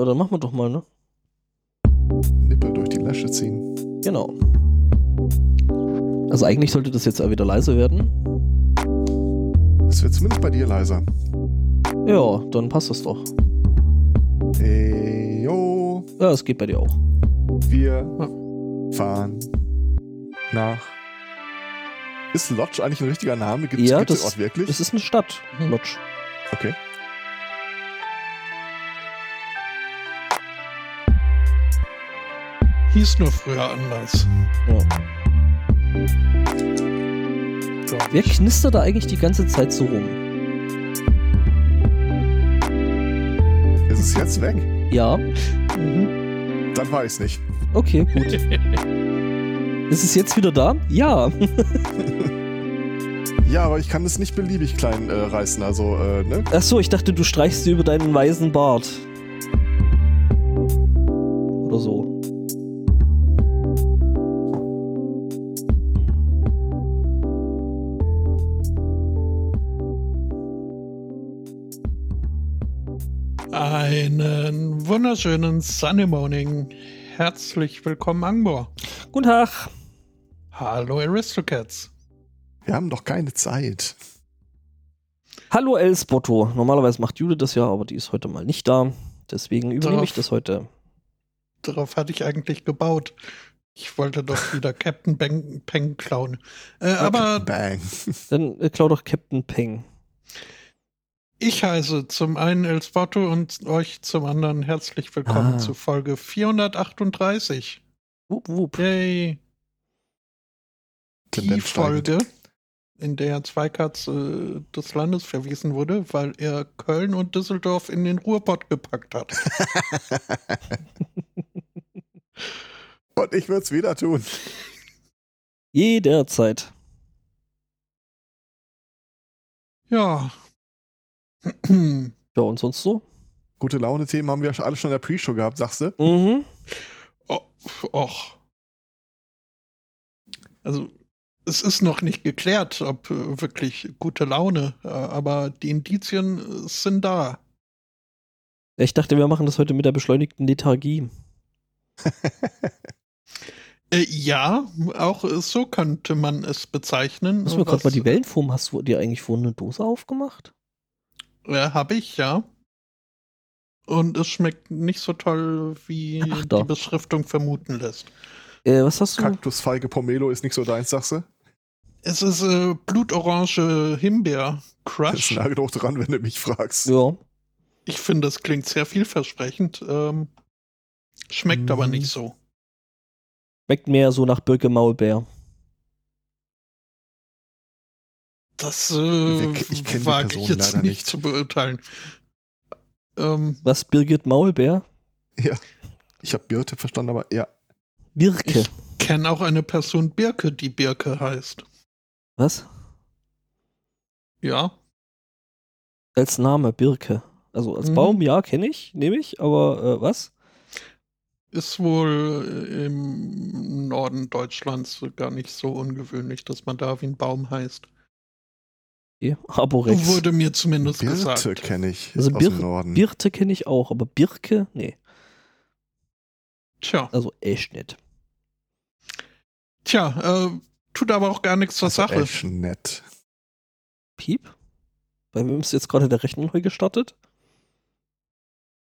Ja, dann machen wir doch mal, ne? Nippel durch die Lasche ziehen. Genau. Also eigentlich sollte das jetzt auch wieder leise werden. Es wird zumindest bei dir leiser. Ja, dann passt das doch. Hey, yo, Ja, es geht bei dir auch. wir fahren nach. Ist Lodge eigentlich ein richtiger Name? Gibt Ja, es den das- Ort wirklich? Das ist eine Stadt, Mhm. Lodge. okay. Hieß nur früher anders. Ja. Wer knistert da eigentlich die ganze Zeit so rum? Ist es jetzt weg? Ja, Mhm. Dann weiß ich nicht. okay, gut. ist es jetzt wieder da? Ja. Ja, aber ich kann das nicht beliebig klein äh, reißen. Also, äh, ne? Ach so, ich dachte, du streichst sie über deinen weißen Bart. Einen wunderschönen Sunny Morning. Herzlich willkommen, Angbor. Guten Tag. Hallo, Aristocats. Wir haben doch keine Zeit. Hallo Elsbotto. Normalerweise macht Jude das ja, aber die ist heute mal nicht da. Deswegen übernehme Darauf- ich das heute. Darauf hatte ich eigentlich gebaut. Ich wollte doch wieder Captain Bang, Peng klauen. Äh, aber Bang. Dann äh, klau doch Captain Peng. Ich heiße zum einen Elsbotto und euch zum anderen herzlich willkommen Ah. zu Folge 438. Wupp, wupp. Yay. Die. Folge, in der Zweikatz äh, des Landes verwiesen wurde, weil er Köln und Düsseldorf in den Ruhrpott gepackt hat. Und ich würde es wieder tun. Jederzeit. Ja. Ja, und sonst so? Gute Laune-Themen haben wir ja alle schon in der Pre-Show gehabt, sagst du? Mhm. Oh, och. Also, es ist noch nicht geklärt, ob äh, wirklich gute Laune, äh, aber die Indizien äh, sind da. Ich dachte, wir machen das heute mit der beschleunigten Lethargie. Äh, ja, auch so könnte man es bezeichnen. Müssen wir gerade mal die Wellenform. Hast du dir eigentlich vorhin eine Dose aufgemacht? Ja, habe ich, ja. Und es schmeckt nicht so toll, wie Ach die doch. Beschriftung vermuten lässt. Äh, was hast du? Kaktusfeige Pomelo ist nicht so deins, sagst du? Es ist äh, blutorange Himbeer Das Crush. nagelt hoch dran, wenn du mich fragst. Ja. Ich finde, das klingt sehr vielversprechend. Ähm, schmeckt aber Mhm. nicht so. Schmeckt mehr so nach Birke Maulbeer. Das äh, ich kenn die wage Person ich jetzt leider nicht, nicht. zu beurteilen. Ähm, Was, Birgit Maulbeer? Ja. Ich habe Birte verstanden, aber ja. Birke. ich kenne auch eine Person Birke, die Birke heißt. Was? Ja. Als Name Birke. Also als Mhm. Baum, ja, kenne ich, nehme ich, aber äh, was? Ist wohl äh, im Norden Deutschlands gar nicht so ungewöhnlich, dass man da wie ein Baum heißt. Arborex. Wurde mir zumindest Birte gesagt. kenne ich Also aus dem Norden. Birte kenne ich auch, aber Birke, nee. Tja, Also echt nicht. tja, äh, tut aber auch gar nichts zur Also Sache. echt nett. Piep? Bei wem ist jetzt gerade der Rechner neu gestartet?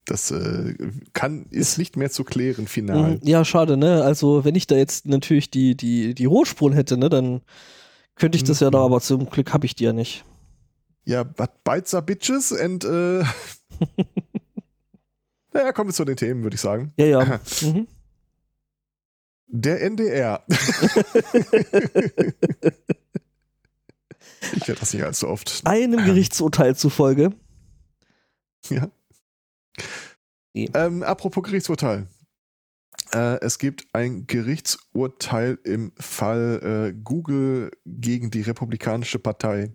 Das äh, kann, ist nicht mehr zu klären, final. Mhm. Ja, schade, ne? Also, wenn ich da jetzt natürlich die, die, die Rohspuren hätte, ne, dann könnte ich das ja Mhm. da, aber zum Glück habe ich die ja nicht. Ja, but bites are bitches and äh, naja, kommen wir zu den Themen, würde ich sagen. Ja, ja. mhm. Der NDR. ich werde das nicht allzu oft. Einem Gerichtsurteil zufolge. Ja. Nee. Ähm, apropos Gerichtsurteil. Äh, es gibt ein Gerichtsurteil im Fall äh, Google gegen die Republikanische Partei.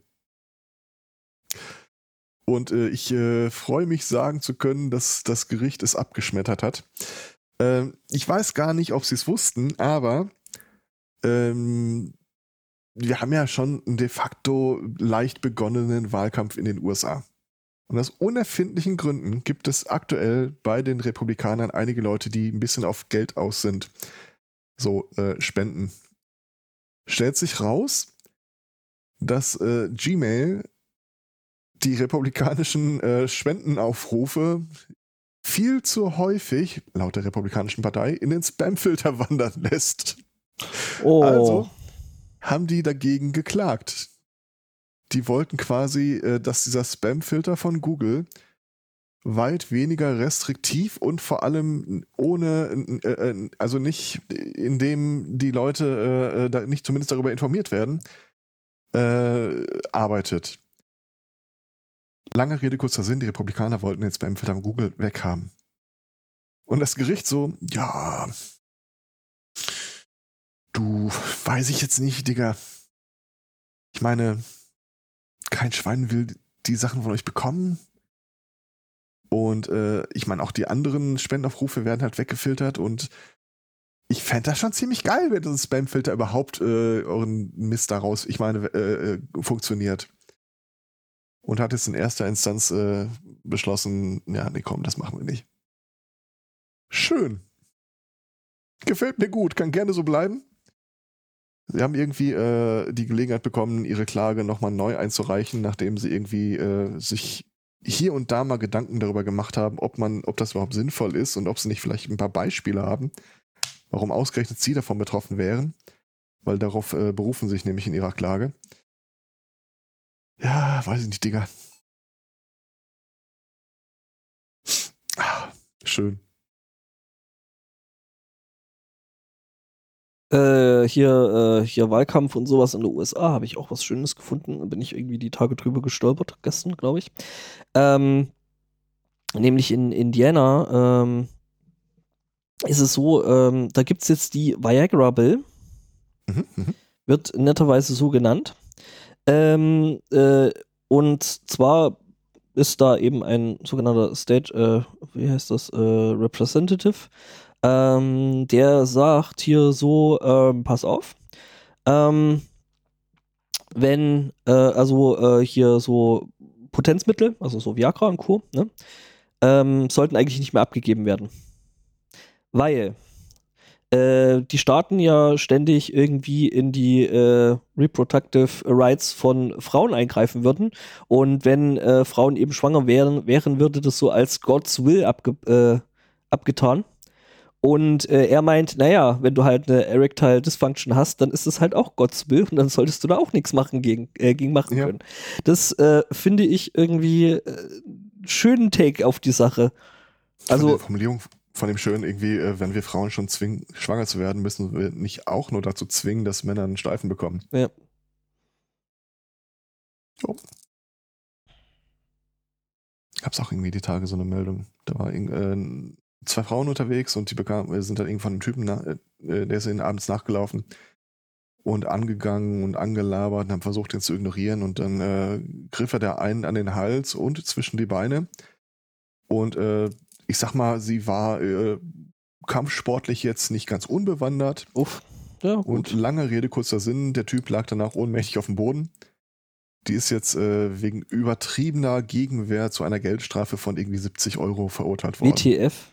Und äh, ich äh, freue mich sagen zu können, dass das Gericht es abgeschmettert hat. Ähm, ich weiß gar nicht, ob sie es wussten, aber ähm, wir haben ja schon einen de facto leicht begonnenen Wahlkampf in den USA. Und aus unerfindlichen Gründen gibt es aktuell bei den Republikanern einige Leute, die ein bisschen auf Geld aus sind. So äh, Spenden. Stellt sich raus, dass äh, Gmail die republikanischen äh, Spendenaufrufe viel zu häufig, laut der Republikanischen Partei, in den Spamfilter wandern lässt. Oh. Also haben die dagegen geklagt. Die wollten quasi, äh, dass dieser Spamfilter von Google weit weniger restriktiv und vor allem ohne, äh, äh, also nicht, indem die Leute äh, nicht zumindest darüber informiert werden, arbeitet. Lange Rede, kurzer Sinn, die Republikaner wollten den Spamfilter von Google weghaben. Und das Gericht so, ja, du, weiß ich jetzt nicht, Digga. Ich meine, kein Schwein will die Sachen von euch bekommen. Und äh, ich meine, auch die anderen Spendenaufrufe werden halt weggefiltert und ich fände das schon ziemlich geil, wenn das Spamfilter überhaupt äh, euren Mist daraus, ich meine, äh, äh, funktioniert. Und hat jetzt in erster Instanz äh, beschlossen, ja, nee, komm, das machen wir nicht. Schön. Gefällt mir gut, kann gerne so bleiben. Sie haben irgendwie äh, die Gelegenheit bekommen, ihre Klage nochmal neu einzureichen, nachdem sie irgendwie äh, sich hier und da mal Gedanken darüber gemacht haben, ob man, ob das überhaupt sinnvoll ist und ob sie nicht vielleicht ein paar Beispiele haben, warum ausgerechnet sie davon betroffen wären, weil darauf äh, berufen sich nämlich in ihrer Klage. Ja, weiß ich nicht, Digga. Ah, schön. Äh, hier, äh, hier Wahlkampf und sowas in den USA habe ich auch was Schönes gefunden. Da bin ich irgendwie die Tage drüber gestolpert, gestern, glaube ich. Ähm, nämlich in Indiana ähm, ist es so, ähm, da gibt es jetzt die Viagra Bill. Mhm, mhm. Wird netterweise so genannt. Ähm, äh, und zwar ist da eben ein sogenannter State, äh, wie heißt das, äh, Representative, ähm, der sagt hier so, ähm, pass auf, ähm, wenn, äh, also äh, hier so Potenzmittel, also so Viagra und Co., ne, ähm, sollten eigentlich nicht mehr abgegeben werden. Weil äh, die Staaten ja ständig irgendwie in die äh, Reproductive Rights von Frauen eingreifen würden. Und wenn äh, Frauen eben schwanger wären, wären, würde das so als God's Will abge äh, abgetan. Und äh, er meint, naja, wenn du halt eine Erectile Dysfunction hast, dann ist es halt auch Gottes Will und dann solltest du da auch nichts machen gegen, äh, gegen machen Ja. können. Das äh, finde ich irgendwie äh, schönen Take auf die Sache. von Also, der Formulierung von dem schön irgendwie, äh, wenn wir Frauen schon zwingen, schwanger zu werden, müssen wir nicht auch nur dazu zwingen, dass Männer einen Steifen bekommen. ja. Gab's auch irgendwie die Tage so eine Meldung. Da war irgend- äh, zwei Frauen unterwegs und die bekam, äh, sind dann irgendwann einem Typen, na, äh, der ist ihnen abends nachgelaufen und angegangen und angelabert und haben versucht, ihn zu ignorieren und dann äh, griff er der einen an den Hals und zwischen die Beine und äh, ich sag mal, sie war äh, kampfsportlich jetzt nicht ganz unbewandert Uff. Ja, und lange Rede, kurzer Sinn, der Typ lag danach ohnmächtig auf dem Boden. Die ist jetzt äh, wegen übertriebener Gegenwehr zu einer Geldstrafe von irgendwie 70 Euro verurteilt worden. WTF?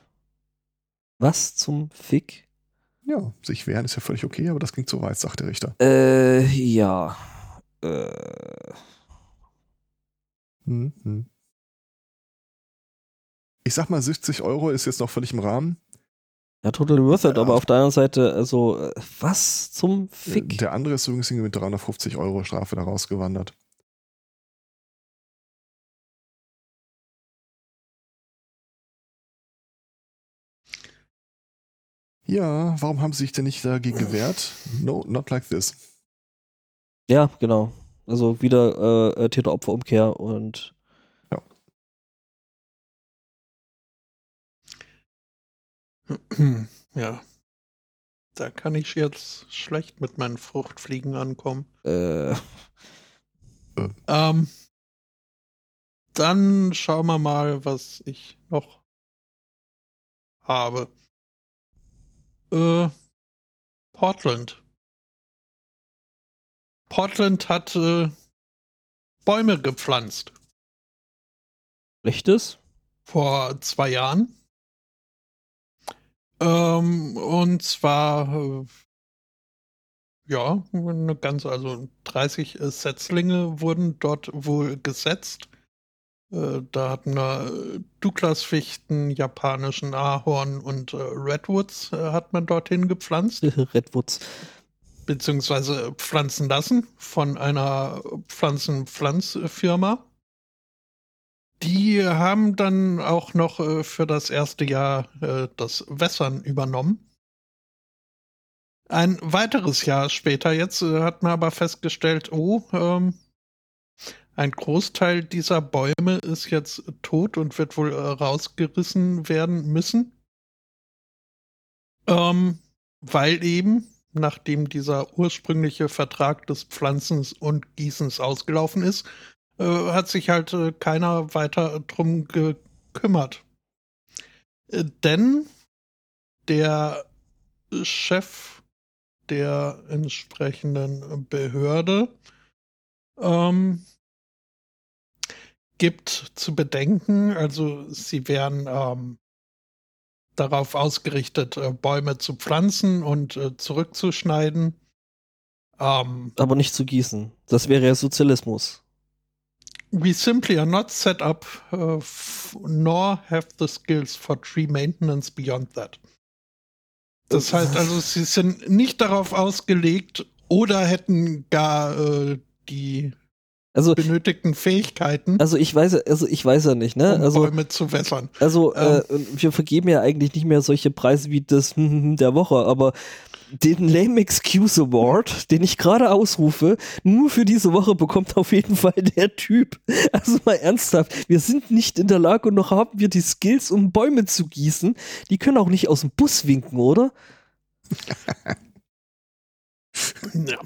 Was zum Fick? Ja, sich wehren ist ja völlig okay, aber das klingt zu weit, sagt der Richter. Äh, ja. Äh, Hm, hm. Ich sag mal, 70 Euro ist jetzt noch völlig im Rahmen. ja, totally worth it, Ja. aber auf der anderen Seite, also, äh, was zum Äh, Fick? Der andere ist übrigens mit 350 Euro Strafe da rausgewandert. Ja, warum haben sie sich denn nicht dagegen gewehrt? No, not like this. Ja, genau. Also wieder äh, äh, Täter-Opfer-Umkehr und Ja. Da kann ich jetzt schlecht mit meinen Fruchtfliegen ankommen. äh, Ähm, dann schauen wir mal, was ich noch habe. Äh, Portland. Portland hat äh, Bäume gepflanzt. Echtes? Vor zwei Jahren. Ähm, und zwar, äh, ja, eine ganze, also 30 äh, Setzlinge wurden dort wohl gesetzt. Äh, da hatten wir äh, Douglas-Fichten, japanischen Ahorn und äh, Redwoods hat man dorthin gepflanzt. Redwoods. Beziehungsweise pflanzen lassen von einer Pflanzenpflanzfirma. Die haben dann auch noch für das erste Jahr das Wässern übernommen. Ein weiteres Jahr später jetzt hat man aber festgestellt, oh, ähm, ein Großteil dieser Bäume ist jetzt tot und wird wohl äh, rausgerissen werden müssen. Ähm, weil eben, nachdem dieser ursprüngliche Vertrag des Pflanzens und Gießens ausgelaufen ist, äh, hat sich halt äh, keiner weiter drum gekümmert. Äh, denn der Chef der entsprechenden Behörde ähm, gibt zu bedenken, also sie wären ähm, darauf ausgerichtet, äh, Bäume zu pflanzen und äh, zurückzuschneiden. Ähm, Aber nicht zu gießen. Das wäre ja Sozialismus. We simply are not set up uh, nor have the skills for tree maintenance beyond that. Das heißt also, sie sind nicht darauf ausgelegt oder hätten gar äh, die also, benötigten Fähigkeiten. Also ich weiß, also ich weiß ja nicht, ne? Um also Bäume zu wässern. Also ähm, äh, wir vergeben ja eigentlich nicht mehr solche Preise wie das der Woche, aber den Lame Excuse Award, den ich gerade ausrufe, nur für diese Woche bekommt auf jeden Fall der Typ. Also mal ernsthaft, wir sind nicht in der Lage und noch haben wir die Skills, um Bäume zu gießen. Die können auch nicht aus dem Bus winken, oder? ja.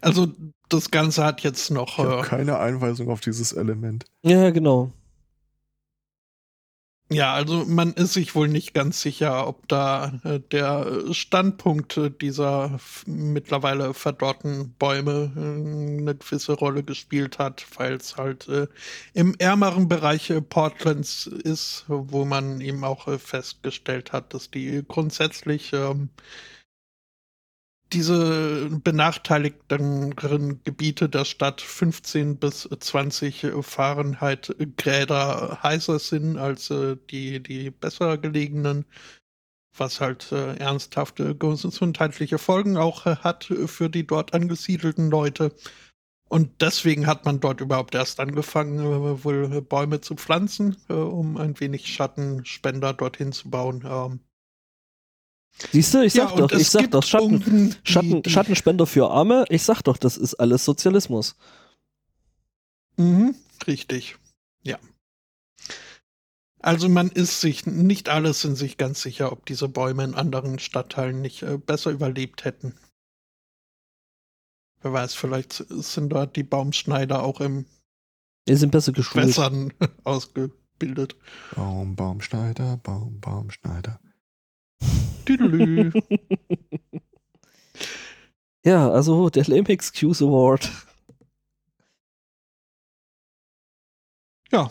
Also das Ganze hat jetzt noch. Äh, keine Einweisung auf dieses Element. Ja, genau. Ja, also man ist sich wohl nicht ganz sicher, ob da äh, der Standpunkt dieser mittlerweile verdorrten Bäume äh, eine gewisse Rolle gespielt hat, weil es halt äh, im ärmeren Bereich äh, Portlands ist, wo man eben auch äh, festgestellt hat, dass die grundsätzlich ähm, diese benachteiligten Gebiete der Stadt 15 bis 20 Fahrenheit Gräder heißer sind als äh, die, die besser gelegenen, was halt äh, ernsthafte gesundheitliche Folgen auch äh, hat für die dort angesiedelten Leute. Und deswegen hat man dort überhaupt erst angefangen, wohl Bäume zu pflanzen, um ein wenig Schattenspender dorthin zu bauen. Siehst du, ich sag ja, doch, ich sag doch, Schatten, Schatten, Schattenspender für Arme, ich sag doch, das ist alles Sozialismus. Mhm, richtig. Ja. Also man ist sich, nicht alle sind sich ganz sicher, ob diese Bäume in anderen Stadtteilen nicht äh, besser überlebt hätten. Wer weiß, vielleicht sind dort die Baumschneider auch im die sind besser geschult. Wässern ausgebildet. Baum, Baumschneider, Baum, Baumschneider. ja, also der Lame Excuse Award. Ja.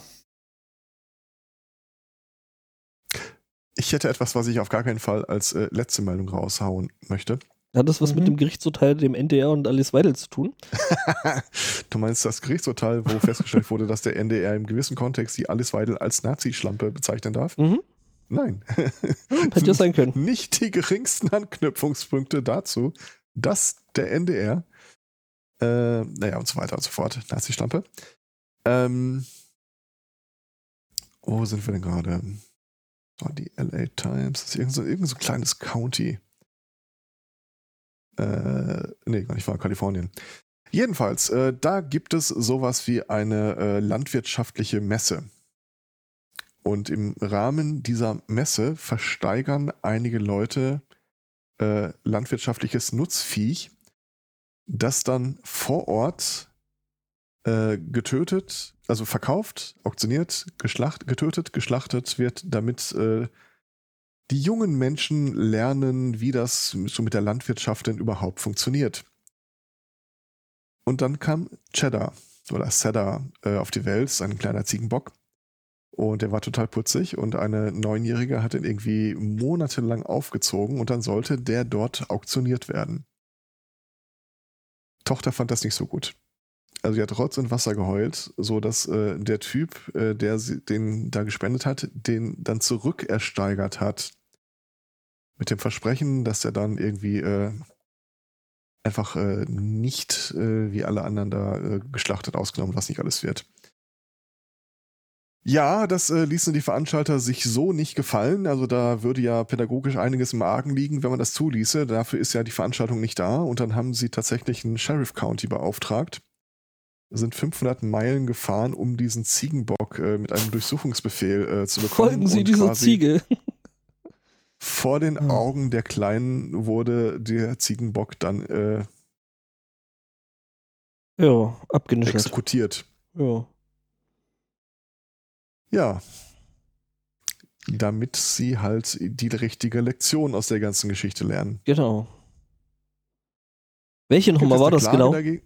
Ich hätte etwas, was ich auf gar keinen Fall als äh, letzte Meldung raushauen möchte. Hat das was mhm. mit dem Gerichtsurteil, dem NDR und Alice Weidel zu tun? du meinst das Gerichtsurteil, wo festgestellt wurde, dass der NDR im gewissen Kontext die Alice Weidel als Nazi-Schlampe bezeichnen darf? Mhm. Nein. Hätte ja sein können. Nicht die geringsten Anknüpfungspunkte dazu, dass der NDR, äh, naja, und so weiter und so fort, Nazi-Schlampe. Ähm, wo sind wir denn gerade? Oh, die LA Times, das ist irgend so, irgend so ein kleines County. Äh, nee, gar nicht war Kalifornien. Jedenfalls, äh, da gibt es sowas wie eine äh, landwirtschaftliche Messe. Und im Rahmen dieser Messe versteigern einige Leute äh, landwirtschaftliches Nutzviech, das dann vor Ort äh, getötet, also verkauft, auktioniert, geschlacht, getötet, geschlachtet wird, damit äh, die jungen Menschen lernen, wie das so mit der Landwirtschaft denn überhaupt funktioniert. Und dann kam Cheddar oder Cheddar äh, auf die Welt, ein kleiner Ziegenbock Und der war total putzig und eine Neunjährige hat ihn irgendwie monatelang aufgezogen und dann sollte der dort auktioniert werden. Tochter fand das nicht so gut. Also sie hat Rotz und Wasser geheult, so dass äh, der Typ, äh, der sie, den da gespendet hat, den dann zurückersteigert hat. Mit dem Versprechen, dass er dann irgendwie äh, einfach äh, nicht äh, wie alle anderen da äh, geschlachtet ausgenommen, was nicht alles wird. Ja, das äh, ließen die Veranstalter sich so nicht gefallen. Also da würde ja pädagogisch einiges im Argen liegen, wenn man das zuließe. Dafür ist ja die Veranstaltung nicht da. Und dann haben sie tatsächlich einen Sheriff County beauftragt, sind 500 Meilen gefahren, um diesen Ziegenbock äh, mit einem Durchsuchungsbefehl äh, zu bekommen. Folgen Sie dieser Ziege. Vor den Hm. Augen der Kleinen wurde der Ziegenbock dann äh, Ja, abgenischelt. exekutiert. Ja. Ja. Damit sie halt die richtige Lektion aus der ganzen Geschichte lernen. Genau. Welche Nummer war das genau? dagegen?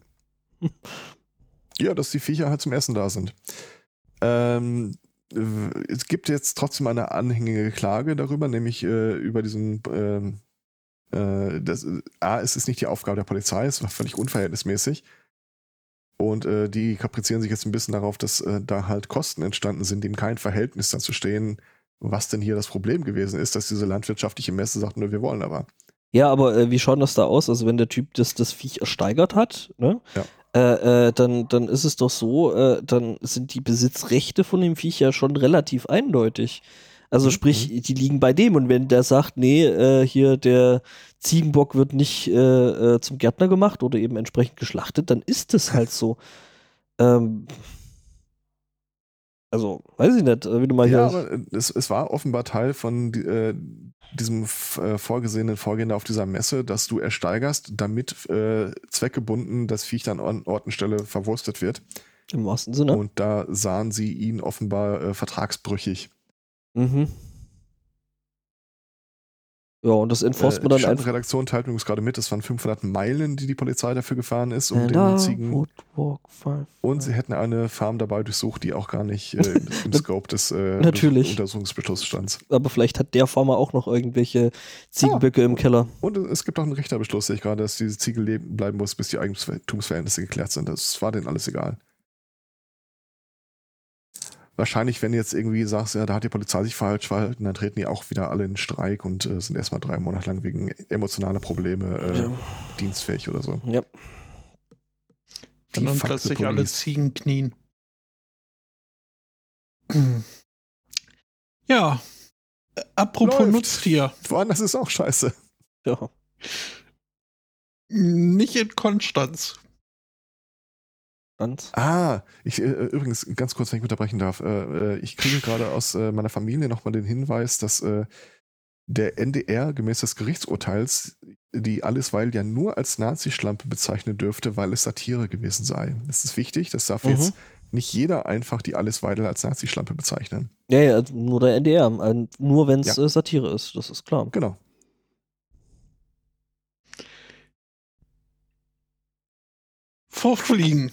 Ja, dass die Viecher halt zum Essen da sind. Ähm, äh, es gibt jetzt trotzdem eine anhängige Klage darüber, nämlich äh, über diesen. ähm, äh, das, A, es ist nicht die Aufgabe der Polizei, es war völlig unverhältnismäßig. Und äh, die kaprizieren sich jetzt ein bisschen darauf, dass äh, da halt Kosten entstanden sind, in kein Verhältnis dazu stehen, was denn hier das Problem gewesen ist, dass diese landwirtschaftliche Messe sagt, nur wir wollen aber. Ja, aber äh, wie schaut das da aus? Also wenn der Typ das, das Viech ersteigert hat, ne? Ja. Äh, äh, dann, dann ist es doch so, äh, dann sind die Besitzrechte von dem Viech ja schon relativ eindeutig. Also Mhm. sprich, die liegen bei dem und wenn der sagt, nee, äh, hier der Ziegenbock wird nicht äh, äh, zum Gärtner gemacht oder eben entsprechend geschlachtet, dann ist es halt so. ähm, also, weiß ich nicht, äh, wie du mal Ja, hier. aber äh, es, es war offenbar Teil von äh, diesem äh, vorgesehenen Vorgehen auf dieser Messe, dass du ersteigerst, damit äh, zweckgebunden das Viech dann an Ort und Stelle verwurstet wird. Im wahrsten Sinne. Und da sahen sie ihn offenbar vertragsbrüchig. Mhm. Ja, und das enforst Äh, man dann die einfach. Redaktion teilt übrigens gerade mit, es waren 500 Meilen, die die Polizei dafür gefahren ist, um And den I Ziegen. Und sie hätten eine Farm dabei durchsucht, die auch gar nicht äh, im, Scope des äh, Natürlich. Untersuchungsbeschlusses stand. Aber vielleicht hat der Farmer auch noch irgendwelche Ziegenböcke im Keller. Und es gibt auch einen Richterbeschluss, sehe ich gerade, dass diese Ziege leben bleiben muss, bis die Eigentumsverhältnisse geklärt sind. Das war denen alles egal. Wahrscheinlich, wenn du jetzt irgendwie sagst, ja, da hat die Polizei sich falsch verhalten, dann treten die auch wieder alle in Streik und äh, sind erstmal drei Monate lang wegen emotionaler Probleme äh, Ja. dienstfähig oder so. ja. Die dann plötzlich alle. Ziegen knien. Ja. Äh, Apropos Läuft. Nutztier. Woanders ist auch scheiße. ja. Nicht in Konstanz. Und? Ah, ich, äh, übrigens, ganz kurz, wenn ich unterbrechen darf. Äh, äh, ich kriege gerade aus äh, meiner Familie nochmal den Hinweis, dass äh, der NDR gemäß des Gerichtsurteils die Allesweil ja nur als Nazi-Schlampe bezeichnen dürfte, weil es Satire gewesen sei. Das ist wichtig, das darf Mhm. jetzt nicht jeder einfach die Allesweidel als Nazi-Schlampe bezeichnen. Ja, ja, nur der NDR. äh, Nur wenn es Ja. äh, Satire ist, das ist klar. Genau. Fruchtfliegen.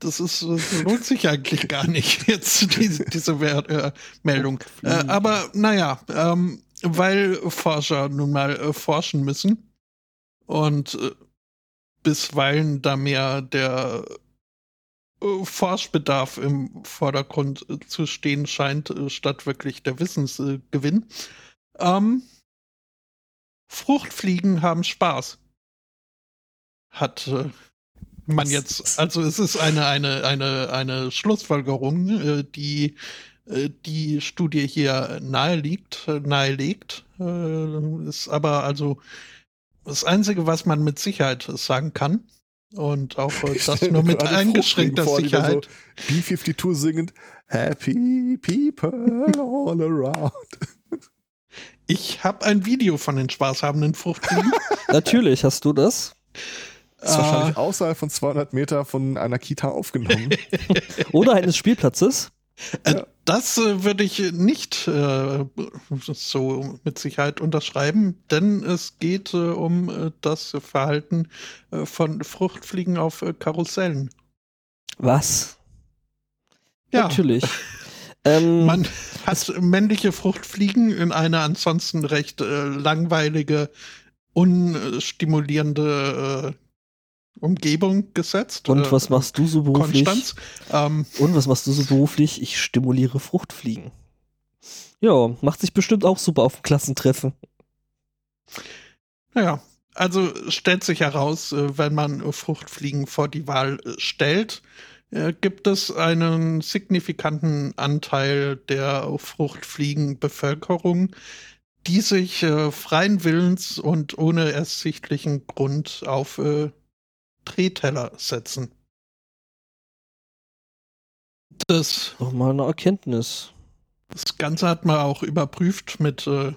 Das ist, das lohnt sich eigentlich gar nicht, jetzt diese, diese Wer- äh, Meldung. Äh, aber naja, ähm, weil Forscher nun mal äh, forschen müssen und äh, bisweilen da mehr der äh, Forschbedarf im Vordergrund äh, zu stehen scheint, statt wirklich der Wissensgewinn. Ähm, Fruchtfliegen haben Spaß. Hat man jetzt, also es ist eine, eine, eine, eine Schlussfolgerung, äh, die äh, die Studie hier naheliegt, nahelegt. Äh, ist aber also das Einzige, was man mit Sicherheit sagen kann. Und auch das nur mit eingeschränkter Sicherheit. B-52 singend Happy people all around. Ich habe ein Video von den spaßhabenden Fruchtfliegen. Natürlich hast du das. Das ist wahrscheinlich Äh, außerhalb von 200 Meter von einer Kita aufgenommen. Oder eines Spielplatzes. Äh, Das äh, würde ich nicht äh, so mit Sicherheit unterschreiben, denn es geht äh, um das Verhalten von Fruchtfliegen auf Karussellen. Was? Ja, Natürlich. ähm, man hat männliche Fruchtfliegen in eine ansonsten recht äh, langweilige, unstimulierende äh, Umgebung gesetzt. und äh, was machst du so beruflich? Konstanz. Ähm, Und was machst du so beruflich? Ich stimuliere Fruchtfliegen. Ja, macht sich bestimmt auch super auf dem Klassentreffen. Naja, also stellt sich heraus, äh, wenn man Fruchtfliegen vor die Wahl äh, stellt, gibt es einen signifikanten Anteil der Fruchtfliegenbevölkerung, die sich freien Willens und ohne ersichtlichen Grund auf Drehteller setzen. Das Doch mal eine Erkenntnis. das Ganze hat man auch überprüft mit äh,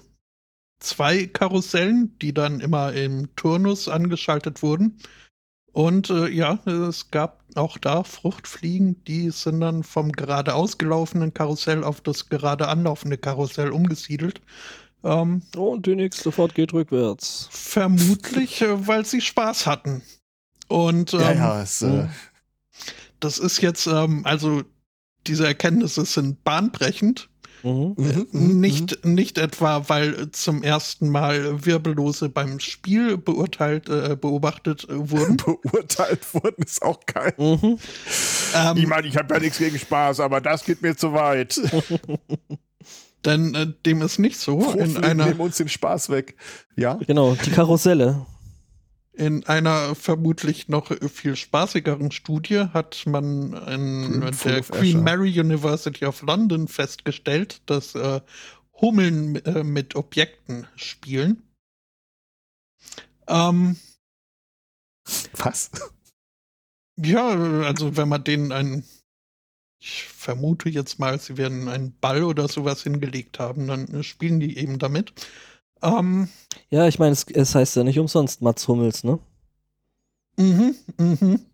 zwei Karussellen, die dann immer im Turnus angeschaltet wurden. Und äh, ja, es gab auch da Fruchtfliegen, die sind dann vom gerade ausgelaufenen Karussell auf das gerade anlaufende Karussell umgesiedelt. Ähm, Und die nächste Fahrt geht rückwärts. vermutlich, äh, weil sie Spaß hatten. Und ähm, ja, ja, es, äh, das ist jetzt, ähm, also diese Erkenntnisse sind bahnbrechend. Mhm. mhm, mhm, Nicht, nicht etwa, weil zum ersten Mal Wirbellose beim Spiel beurteilt, äh, beobachtet äh, mhm. wurden. beurteilt worden ist auch geil. Mhm. ähm, Ich meine, ich habe ja nichts gegen Spaß, aber das geht mir zu weit. denn äh, dem ist nicht so. In einer, nehmen uns den Spaß weg. Ja? Genau, die Karusselle. In einer vermutlich noch viel spaßigeren Studie hat man in full der Queen. Mary University of London festgestellt, dass äh, Hummeln äh, mit Objekten spielen. Ähm, Was? Ja, also wenn man denen einen, ich vermute jetzt mal, sie werden einen Ball oder sowas hingelegt haben, dann spielen die eben damit. Ähm, Ja, ich meine, es, es heißt ja nicht umsonst Mats Hummels, ne? mhm, mhm.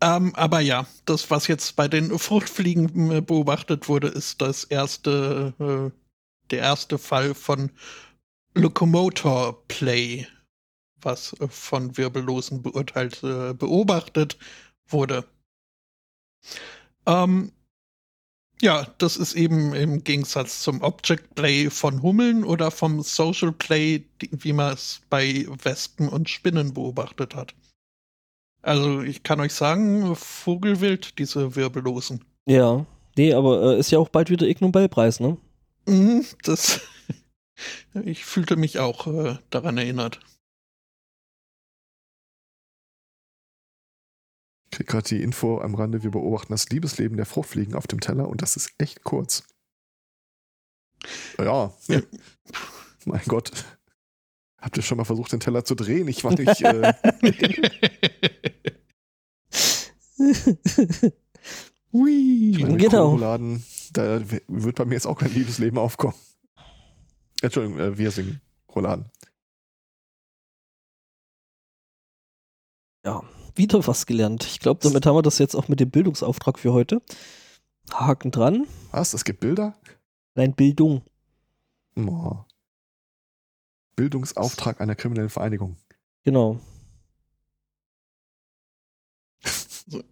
Ähm, aber ja, das, was jetzt bei den Fruchtfliegen äh, beobachtet wurde, ist das erste, äh, der erste Fall von Locomotor Play, was äh, von Wirbellosen beurteilt, äh, beobachtet wurde. Ähm, ja, das ist eben im Gegensatz zum Object Play von Hummeln oder vom Social Play, wie man es bei Wespen und Spinnen beobachtet hat. Also ich kann euch sagen, Vogelwild, diese Wirbellosen. Ja. Nee, aber äh, ist ja auch bald wieder Ig Nobelpreis, ne? Mhm, das. ich fühlte mich auch äh, daran erinnert. Ich krieg gerade die Info am Rande, wir beobachten das Liebesleben der Fruchtfliegen auf dem Teller und das ist echt kurz. Ja. Ja. mein Gott. Habt ihr schon mal versucht, den Teller zu drehen? Ich war nicht. Äh, Hui, meine genau. Kohlrouladen, da wird bei mir jetzt auch kein Liebesleben aufkommen. Entschuldigung, äh, wir singen Rouladen. Ja, wieder was gelernt. Ich glaube, damit haben wir das jetzt auch mit dem Bildungsauftrag für heute. Haken dran. Was? Es gibt Bilder? Nein, Bildung. Oh. Bildungsauftrag einer kriminellen Vereinigung. Genau.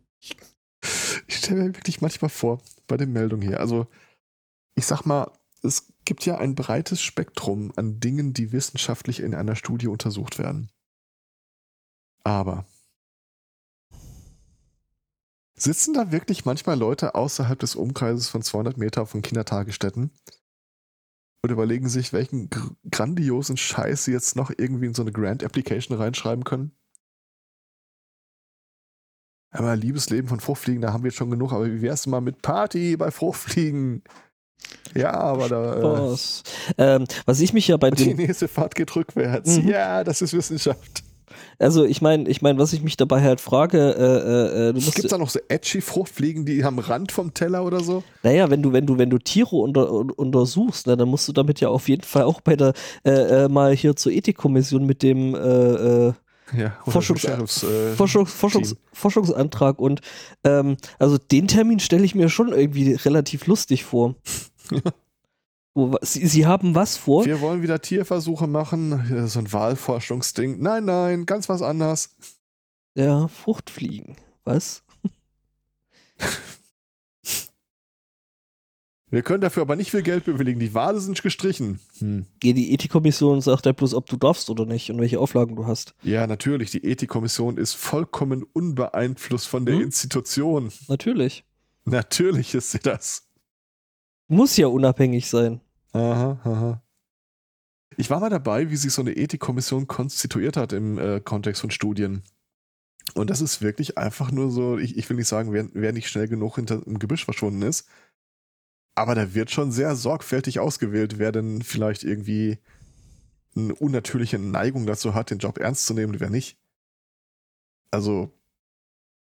Ich stelle mir wirklich manchmal vor, bei den Meldungen hier. Also, ich sag mal, es gibt ja ein breites Spektrum an Dingen, die wissenschaftlich in einer Studie untersucht werden. Aber sitzen da wirklich manchmal Leute außerhalb des Umkreises von 200 Meter von Kindertagesstätten und überlegen sich, welchen gr grandiosen Scheiß sie jetzt noch irgendwie in so eine Grant Application reinschreiben können? Aber Liebesleben von Fruchtfliegen, da haben wir jetzt schon genug. Aber wie wär's mal mit Party bei Fruchtfliegen? Ja, aber da. Äh, Was, ähm, was ich mich ja bei die dem, nächste Fahrt geht rückwärts. Mhm. Ja, das ist Wissenschaft. Also ich meine, ich meine, was ich mich dabei halt frage, äh, äh, du musst, Gibt es da noch so edgy Fruchtfliegen, die am Rand vom Teller oder so? naja, wenn du, wenn du, wenn du Tiere unter, un- untersuchst, ne, dann musst du damit ja auf jeden Fall auch bei der, äh, äh, mal hier zur Ethikkommission mit dem, äh, äh, Ja, Forschungs- Sheriffs, äh, Forschungs Forschungs Forschungsantrag und ähm, also den Termin stelle ich mir schon irgendwie relativ lustig vor. Sie, sie haben was vor? Wir wollen wieder Tierversuche machen. So ein Wahlforschungsding. Nein, nein, ganz was anders. Ja, Fruchtfliegen. Was? Wir können dafür aber nicht viel Geld bewilligen. Die Wale sind gestrichen. Hm. Ja, Die Ethikkommission sagt ja bloß, ob du darfst oder nicht und welche Auflagen du hast. Ja, natürlich. Die Ethikkommission ist vollkommen unbeeinflusst von der Hm? Institution. Natürlich. Natürlich ist sie das. Muss ja unabhängig sein. Aha, aha. Ich war mal dabei, wie sich so eine Ethikkommission konstituiert hat im äh, Kontext von Studien. Und das ist wirklich einfach nur so, ich, ich will nicht sagen, wer, wer nicht schnell genug hinter dem Gebüsch verschwunden ist, aber da wird schon sehr sorgfältig ausgewählt, wer denn vielleicht irgendwie eine unnatürliche Neigung dazu hat, den Job ernst zu nehmen und wer nicht. Also,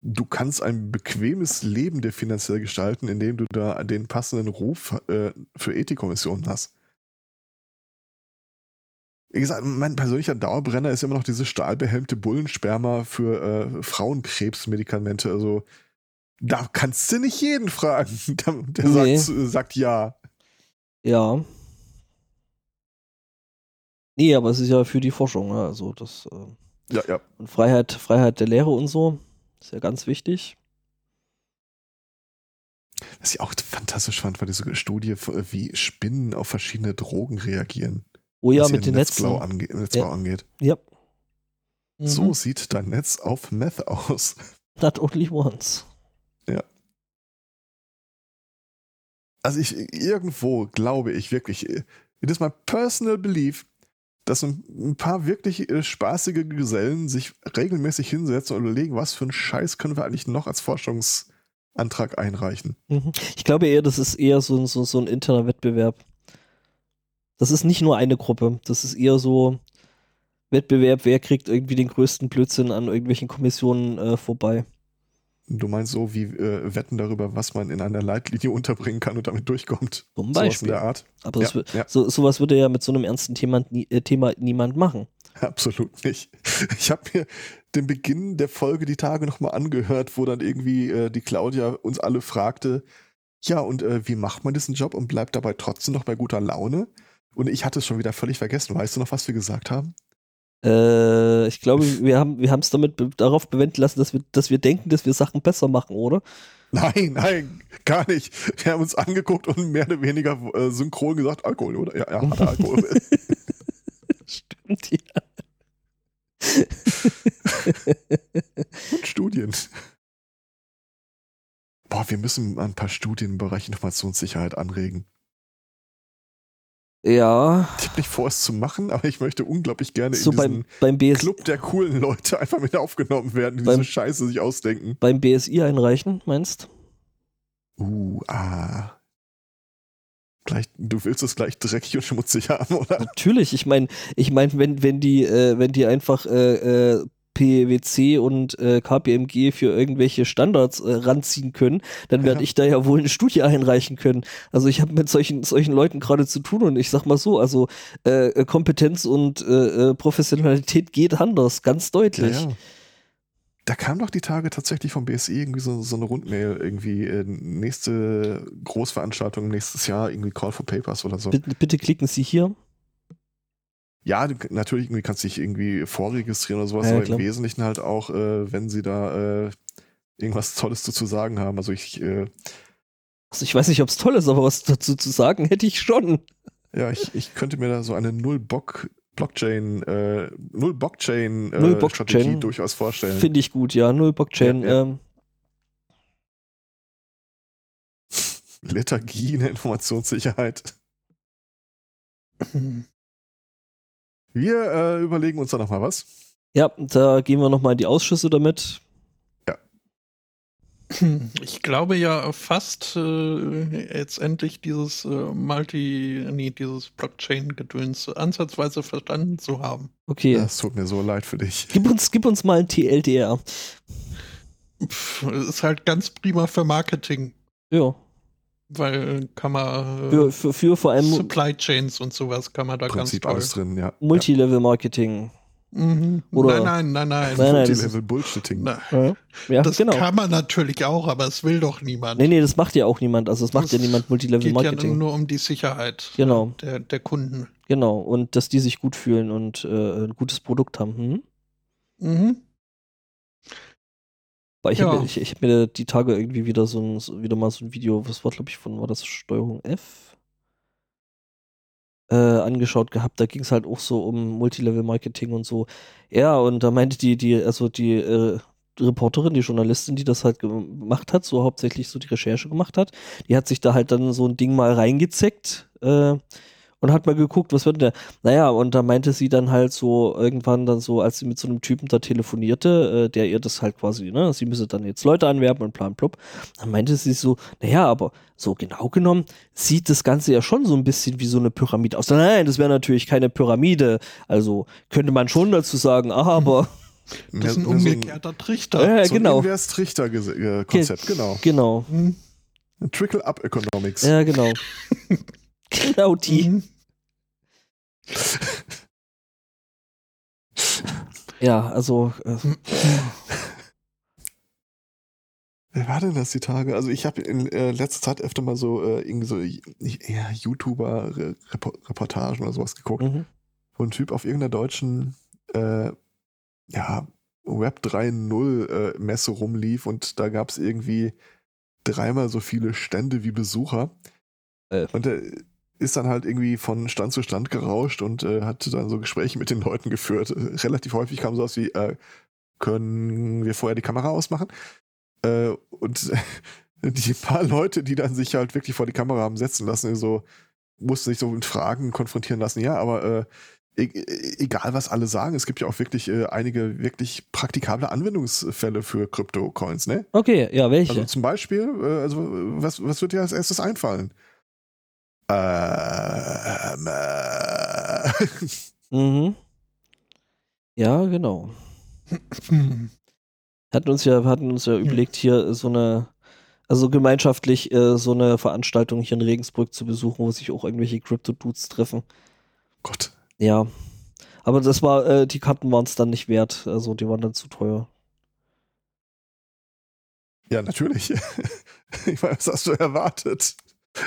du kannst ein bequemes Leben dir finanziell gestalten, indem du da den passenden Ruf äh, für Ethikkommissionen hast. Wie gesagt, mein persönlicher Dauerbrenner ist immer noch diese stahlbehelmte Bullensperma für äh, Frauenkrebsmedikamente. Also, da kannst du nicht jeden fragen, der, Nee. sagt, sagt ja. Ja. Nee, aber es ist ja für die Forschung, ne? also das äh, Ja, ja. und Freiheit, Freiheit der Lehre und so ist ja ganz wichtig. Was ich auch fantastisch fand, war diese Studie, wie Spinnen auf verschiedene Drogen reagieren. Oh ja, mit den Netzen. Netzblau, ange Netzbau Ja. angeht. Ja, So Mhm. sieht dein Netz auf Meth aus. not only once. Also ich irgendwo glaube ich wirklich, it is my personal belief, dass ein, paar wirklich äh, spaßige Gesellen sich regelmäßig hinsetzen und überlegen, was für einen Scheiß können wir eigentlich noch als Forschungsantrag einreichen. Mhm. Ich glaube eher, das ist eher so, ein- so, so ein interner Wettbewerb. Das ist nicht nur eine Gruppe, das ist eher so Wettbewerb, wer kriegt irgendwie den größten Blödsinn an irgendwelchen Kommissionen äh, vorbei. Du meinst so wie äh, Wetten darüber, was man in einer Leitlinie unterbringen kann und damit durchkommt. Zum Sowas in Beispiel. der Art. Aber das, ja, wür- ja, so, sowas würde ja mit so einem ernsten Thema, äh, Thema niemand machen. absolut nicht. Ich habe mir den Beginn der Folge die Tage nochmal angehört, wo dann irgendwie äh, die Claudia uns alle fragte, ja, und äh, wie macht man diesen Job und bleibt dabei trotzdem noch bei guter Laune? Und ich hatte es schon wieder völlig vergessen. Weißt du noch, was wir gesagt haben? Äh, ich glaube, wir haben wir es damit be darauf bewenden lassen, dass wir, dass wir denken, dass wir Sachen besser machen, oder? Nein, nein, gar nicht. Wir haben uns angeguckt und mehr oder weniger äh, synchron gesagt, Alkohol, oder? Ja, ja, hat Alkohol. Stimmt, ja. und Studien. Boah, wir müssen ein paar Studien im Bereich Informationssicherheit anregen. Ja, Ich habe nicht vor, es zu machen, aber ich möchte unglaublich gerne so in beim, beim, BS, Club der coolen Leute einfach mit aufgenommen werden, die Beim- diese Scheiße sich ausdenken. beim BSI einreichen, meinst Uh, ah. Gleich, du willst es gleich dreckig und schmutzig haben, oder? Natürlich, ich meine, ich meine, wenn, wenn die, äh, wenn die einfach äh, äh, PwC und äh, KPMG für irgendwelche Standards äh, ranziehen können, dann werde Ja. ich da ja wohl eine Studie einreichen können. Also ich habe mit solchen, solchen Leuten gerade zu tun und ich sag mal so, also äh, äh, Kompetenz und äh, äh, Professionalität geht anders, ganz deutlich. Da kam doch die Tage tatsächlich vom BSI irgendwie so, so eine Rundmail, irgendwie äh, nächste Großveranstaltung nächstes Jahr, irgendwie Call for Papers oder so. Bitte, bitte klicken Sie hier. Ja, du, natürlich irgendwie kannst du dich irgendwie vorregistrieren oder sowas, Ja, aber klar. im Wesentlichen halt auch, äh, wenn sie da äh, irgendwas Tolles dazu sagen haben. Also ich, äh, Also ich weiß nicht, ob es toll ist, aber was dazu zu sagen hätte ich schon. ja, ich, ich könnte mir da so eine Null-Bock Blockchain, äh, Null-Blockchain äh, Null-Blockchain. Strategie durchaus vorstellen. Finde ich gut, ja. Null Blockchain. Ja, ja. Ähm, Lethargie in der Informationssicherheit. Wir äh, überlegen uns da nochmal was. ja, da gehen wir nochmal in die Ausschüsse damit. Ich glaube ja fast äh, jetzt endlich dieses äh, Multi, nee, dieses Blockchain-Gedöns ansatzweise verstanden zu haben. Okay. Das tut mir so leid für dich. Gib uns, gib uns mal ein TLDR. Pff, ist halt ganz prima für Marketing, Ja. Weil kann man Für, äh, für, für vor allem Supply Chains und sowas kann man da Prinzip ganz alles toll. drin, ja. Multilevel-Marketing. Mhm. Oder- nein, nein, nein, nein. Nein, nein, Ja, ja das genau. kann man natürlich auch, aber es will doch niemand. Nee, nee, das macht ja auch niemand. Also es macht Das ja niemand geht ja Multilevel-Marketing. nur um die Sicherheit Genau. der, der Kunden. Genau. Und dass die sich gut fühlen und äh, ein gutes Produkt haben. Hm? Mhm. Weil ich Ja. habe mir, ich, ich hab mir die Tage irgendwie wieder so ein, so, wieder mal so ein Video, was war glaube ich von, war das Steuerung F? Äh, angeschaut gehabt. Da ging es halt auch so um Multilevel-Marketing und so. Ja, und da meinte die, die, also die äh, Reporterin, die Journalistin, die das halt gemacht hat, so hauptsächlich so die Recherche gemacht hat, die hat sich da halt dann so ein Ding mal reingezeckt äh, und hat mal geguckt, was wird denn der. Naja, und da meinte sie dann halt so irgendwann dann so, als sie mit so einem Typen da telefonierte, äh, der ihr das halt quasi, ne, sie müsse dann jetzt Leute anwerben und plan plupp, dann meinte sie so, naja, aber so genau genommen sieht das Ganze ja schon so ein bisschen wie so eine Pyramide aus. Nein, das wäre natürlich keine Pyramide. Also könnte man schon dazu sagen, ah, aber Das ist ein so umgekehrter Trichter. Ja, so ein genau. Invers-Trichter-Konzept, genau. genau. Hm. Trickle-Up-Economics. Ja, genau. genau die. Mhm. Ja, also äh, Wer war denn das die Tage? Also ich habe in äh, letzter Zeit öfter mal so äh, irgendwie so ja, YouTuber-Reportagen oder sowas geguckt, mhm. wo ein Typ auf irgendeiner deutschen äh, ja, Web 3.0 äh, Messe rumlief und da gab es irgendwie dreimal so viele Stände wie Besucher. Äh. Und er ist dann halt irgendwie von Stand zu Stand gerauscht und äh, hat dann so Gespräche mit den Leuten geführt. Relativ häufig kam sowas wie, äh, können wir vorher die Kamera ausmachen? Äh, und die paar Leute, die dann sich halt wirklich vor die Kamera haben setzen lassen, so mussten sich so mit Fragen konfrontieren lassen. Ja, aber äh, e egal, was alle sagen, es gibt ja auch wirklich äh, einige wirklich praktikable Anwendungsfälle für Krypto-Coins, ne? okay, ja, welche? Also zum Beispiel, äh, also was, was wird dir als erstes einfallen? Ähm, äh, mhm. Ja, genau. Hm. Hatten uns ja, hatten uns ja überlegt, hier so eine, also gemeinschaftlich äh, so eine Veranstaltung hier in Regensburg zu besuchen, wo sich auch irgendwelche Crypto-Dudes treffen. Gott. Ja. Aber das war, äh, die Karten waren es dann nicht wert. Also die waren dann zu teuer. Ja, natürlich. ich meine, was hast du erwartet?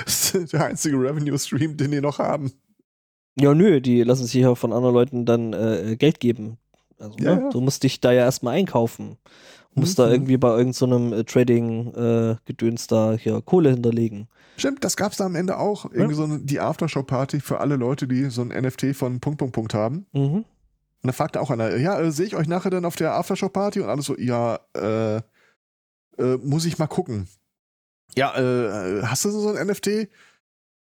Das ist der einzige Revenue-Stream, den die noch haben. Ja, nö, die lassen sich ja von anderen Leuten dann äh, Geld geben. Also, Ja, ne? ja. Du musst dich da ja erstmal einkaufen. Du musst da Mhm. irgendwie bei irgendeinem so äh, Trading-Gedöns da hier Kohle hinterlegen. Stimmt, das gab es da am Ende auch. Irgendwie so eine, die Aftershow-Party für alle Leute, die so ein NFT von Punkt, Punkt, Punkt haben. Mhm. Und da fragte auch einer, ja, äh, sehe ich euch nachher dann auf der Aftershow-Party? Und alles so, ja, äh, äh, muss ich mal gucken. Ja, äh, hast du so ein NFT?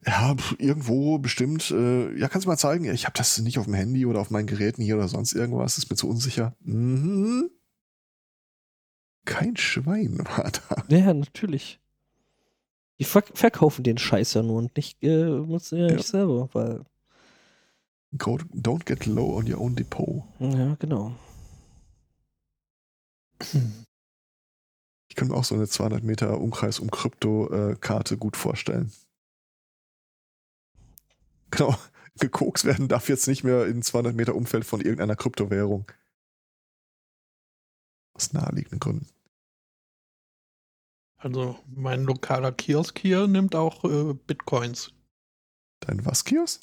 Ja, pf, irgendwo bestimmt. Äh, ja, kannst du mal zeigen? Ja, ich habe das nicht auf dem Handy oder auf meinen Geräten hier oder sonst irgendwas. Ist mir zu unsicher. Mhm. Kein Schwein war da. Ja, natürlich. Die verk verkaufen den Scheiß ja nur und nicht, äh, nutzen ja Ja. nicht selber, weil. Go, don't get low on your own depot. Ja, genau. Ich könnte mir auch so eine 200 Meter Umkreis um Krypto-Karte gut vorstellen. Genau. Gekokst werden darf jetzt nicht mehr in 200 Meter Umfeld von irgendeiner Kryptowährung. Aus naheliegenden Gründen. Also mein lokaler Kiosk hier nimmt auch äh, Bitcoins. Dein was, Kiosk?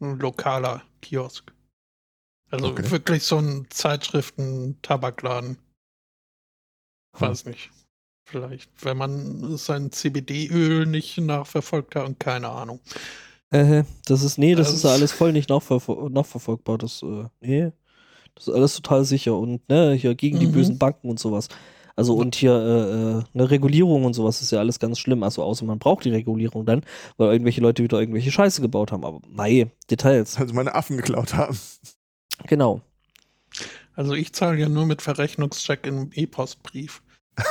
Ein lokaler Kiosk. Also Okay. wirklich so ein Zeitschriften-Tabakladen. Weiß nicht. Vielleicht, wenn man sein CBD-Öl nicht nachverfolgt hat und keine Ahnung. Äh, das ist, nee, das Also- ist ja alles voll nicht nachverfol nachverfolgbar. Das, äh, nee. Das ist alles total sicher und, ne, hier gegen die Mhm. bösen Banken und sowas. Also und hier äh, äh, eine Regulierung und sowas ist ja alles ganz schlimm. Also außer man braucht die Regulierung dann, weil irgendwelche Leute wieder irgendwelche Scheiße gebaut haben. Aber mei, Details. Also meine Affen geklaut haben. Genau. Also ich zahle ja nur mit Verrechnungscheck im E-Postbrief.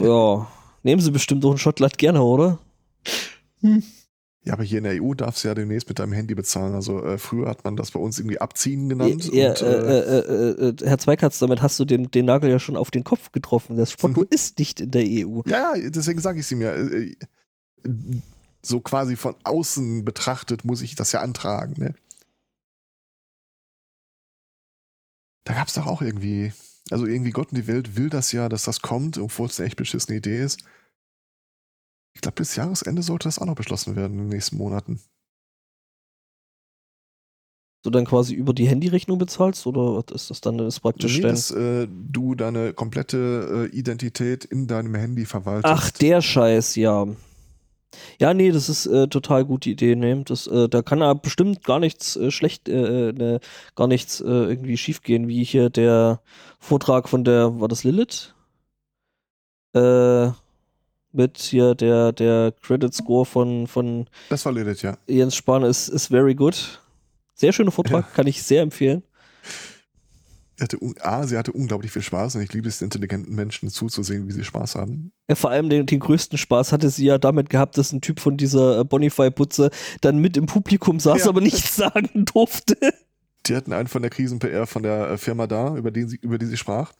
Ja. Nehmen sie bestimmt auch in Schottland gerne, oder? Ja, aber hier in der EU darfst du ja demnächst mit deinem Handy bezahlen. Also äh, früher hat man das bei uns irgendwie abziehen genannt. Ja, und, äh, äh, äh, äh, äh, Herr Zweikatz, damit hast du den, den Nagel ja schon auf den Kopf getroffen. Das Spotto Mhm. ist nicht in der EU. ja, deswegen sage ich es ihm ja. So quasi von außen betrachtet muss ich das ja antragen. Ne? Da gab es doch auch irgendwie, also irgendwie Gott und die Welt will das ja, dass das kommt, obwohl es eine echt beschissene Idee ist. Ich glaube, bis Jahresende sollte das auch noch beschlossen werden in den nächsten Monaten. du dann quasi über die Handyrechnung bezahlst oder was ist das dann? Das praktisch Nee, dass äh, du deine komplette äh, Identität in deinem Handy verwaltest. Ach, der Scheiß, ja. Ja, nee, das ist äh, total gute Idee. Ne? Das, äh, da kann aber bestimmt gar nichts äh, schlecht, äh, äh, ne, gar nichts äh, irgendwie schiefgehen, wie hier der Vortrag von der, war das Lilith? Mit hier der, der Credit Score von, von Das war Lilith, ja. Jens Spahn ist, ist very good. Sehr schöner Vortrag, kann ich sehr empfehlen. Sie hatte, A, sie hatte unglaublich viel Spaß und ich liebe es, intelligenten Menschen zuzusehen, wie sie Spaß haben. Ja, vor allem den, den größten Spaß hatte sie ja damit gehabt, dass ein Typ von dieser äh, Bonify-Putze dann mit im Publikum saß, Ja. aber nichts sagen durfte. Die hatten einen von der Krisen-PR von der äh, Firma da, über, den sie, über die sie sprach.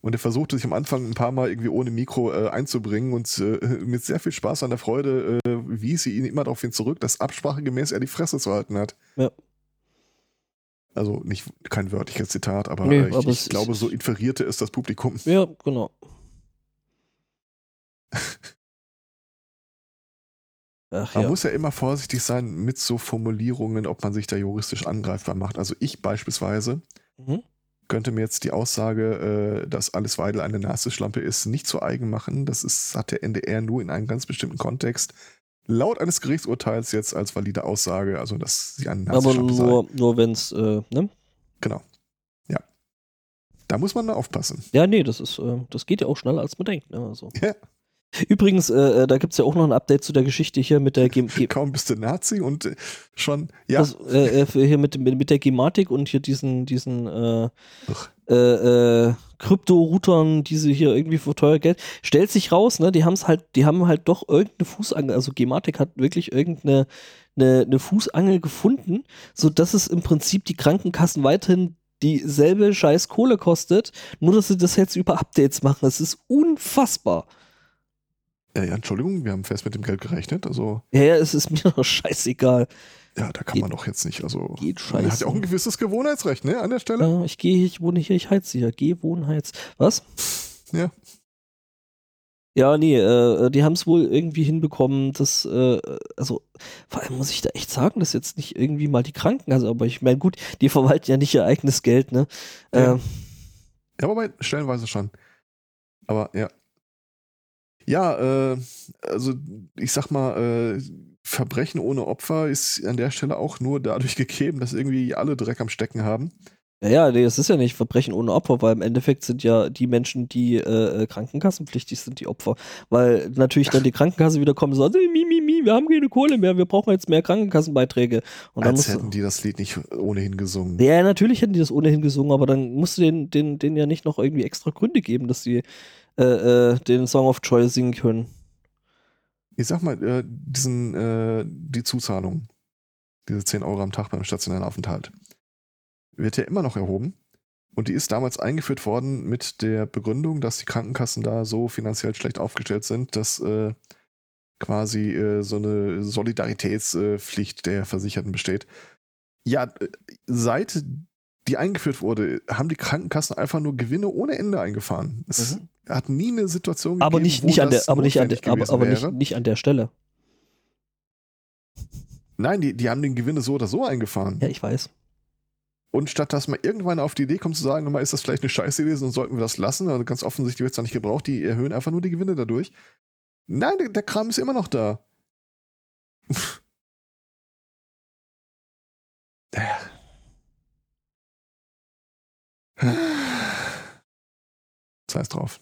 Und er versuchte sich am Anfang ein paar Mal irgendwie ohne Mikro äh, einzubringen und äh, mit sehr viel Spaß an der Freude äh, wies sie ihn immer darauf hin zurück, dass absprachegemäß er die Fresse zu halten hat. Ja. Also nicht kein wörtliches Zitat, aber Nee, äh, ich, aber ich glaube, so inferierte es das Publikum. Ja, genau. Ach Man ja. muss ja immer vorsichtig sein mit so Formulierungen, ob man sich da juristisch angreifbar macht. Also ich beispielsweise Mhm. könnte mir jetzt die Aussage, äh, dass Alice Weidel eine Nazischlampe ist, nicht zu eigen machen. Das ist, hat der NDR nur in einem ganz bestimmten Kontext laut eines Gerichtsurteils jetzt als valide Aussage, also dass sie eine Aber Nazischlampe sei. nur, nur wenn es, äh, ne? Genau. Ja. Da muss man mal aufpassen. Ja, nee, das ist, äh, das geht ja auch schneller, als man denkt. Ne? Also. Ja. Übrigens, äh, äh, da gibt es ja auch noch ein Update zu der Geschichte hier mit der Ge Kaum bist du Nazi und äh, schon, ja, das, äh, äh, hier mit, mit, mit der Gematik und hier diesen, diesen äh, äh, äh, Krypto-Routern, die sie hier irgendwie für teuer Geld, stellt sich raus, ne, die haben es halt, die haben halt doch irgendeine Fußangel, also Gematik hat wirklich irgendeine eine, eine Fußangel gefunden, sodass es im Prinzip die Krankenkassen weiterhin dieselbe scheiß Kohle kostet, nur dass sie das jetzt über Updates machen. Das ist unfassbar. äh, ja, Entschuldigung, wir haben fest mit dem Geld gerechnet. Also, Ja, ja, es ist mir doch scheißegal. Ja, da kann Geht- man doch jetzt nicht, also, geht man hat scheiße. ja auch ein gewisses Gewohnheitsrecht, ne, an der Stelle. Ja, ich gehe, ich wohne hier, ich heiz hier. Geh, wohn, heiz. Was? Ja. Ja, nee, äh, die haben es wohl irgendwie hinbekommen, dass, äh, also, vor allem muss ich da echt sagen, dass jetzt nicht irgendwie mal die Krankenkasse, aber ich meine, gut, die verwalten ja nicht ihr eigenes Geld, ne? Ja. Äh, Ja, wobei, stellenweise schon. Aber ja. Ja, äh, also ich sag mal, äh, Verbrechen ohne Opfer ist an der Stelle auch nur dadurch gegeben, dass irgendwie alle Dreck am Stecken haben. ja, ja, nee, das ist ja nicht Verbrechen ohne Opfer, weil im Endeffekt sind ja die Menschen, die äh, äh, krankenkassenpflichtig sind, die Opfer. Weil natürlich dann die Krankenkasse wieder kommt und sagt, mi, mi, mi, wir haben keine Kohle mehr, wir brauchen jetzt mehr Krankenkassenbeiträge. Und Als musst hätten die das Lied nicht ohnehin gesungen. Ja, natürlich hätten die das ohnehin gesungen, aber dann musst du denen, denen, denen ja nicht noch irgendwie extra Gründe geben, dass sie äh, äh, den Song of Joy singen können. Ich sag mal, äh, diesen, äh, die Zuzahlung, diese 10 Euro am Tag beim stationären Aufenthalt, wird ja immer noch erhoben. Und die ist damals eingeführt worden mit der Begründung, dass die Krankenkassen da so finanziell schlecht aufgestellt sind, dass äh, quasi äh, so eine Solidaritätspflicht der Versicherten besteht. Ja, äh, seit die eingeführt wurde, haben die Krankenkassen einfach nur Gewinne ohne Ende eingefahren. Es Mhm. Hat nie eine Situation Aber gegeben, nicht, wo nicht an der, aber nicht an der, aber, aber nicht, nicht an der Stelle. Nein, die, die haben den Gewinne so oder so eingefahren. Ja, ich weiß. Und statt dass man irgendwann auf die Idee kommt zu sagen, mal ist das vielleicht eine Scheiße gewesen und sollten wir das lassen, also ganz offensichtlich wird es da nicht gebraucht, die erhöhen einfach nur die Gewinne dadurch. Nein, der, der Kram ist immer noch da. Scheiß drauf.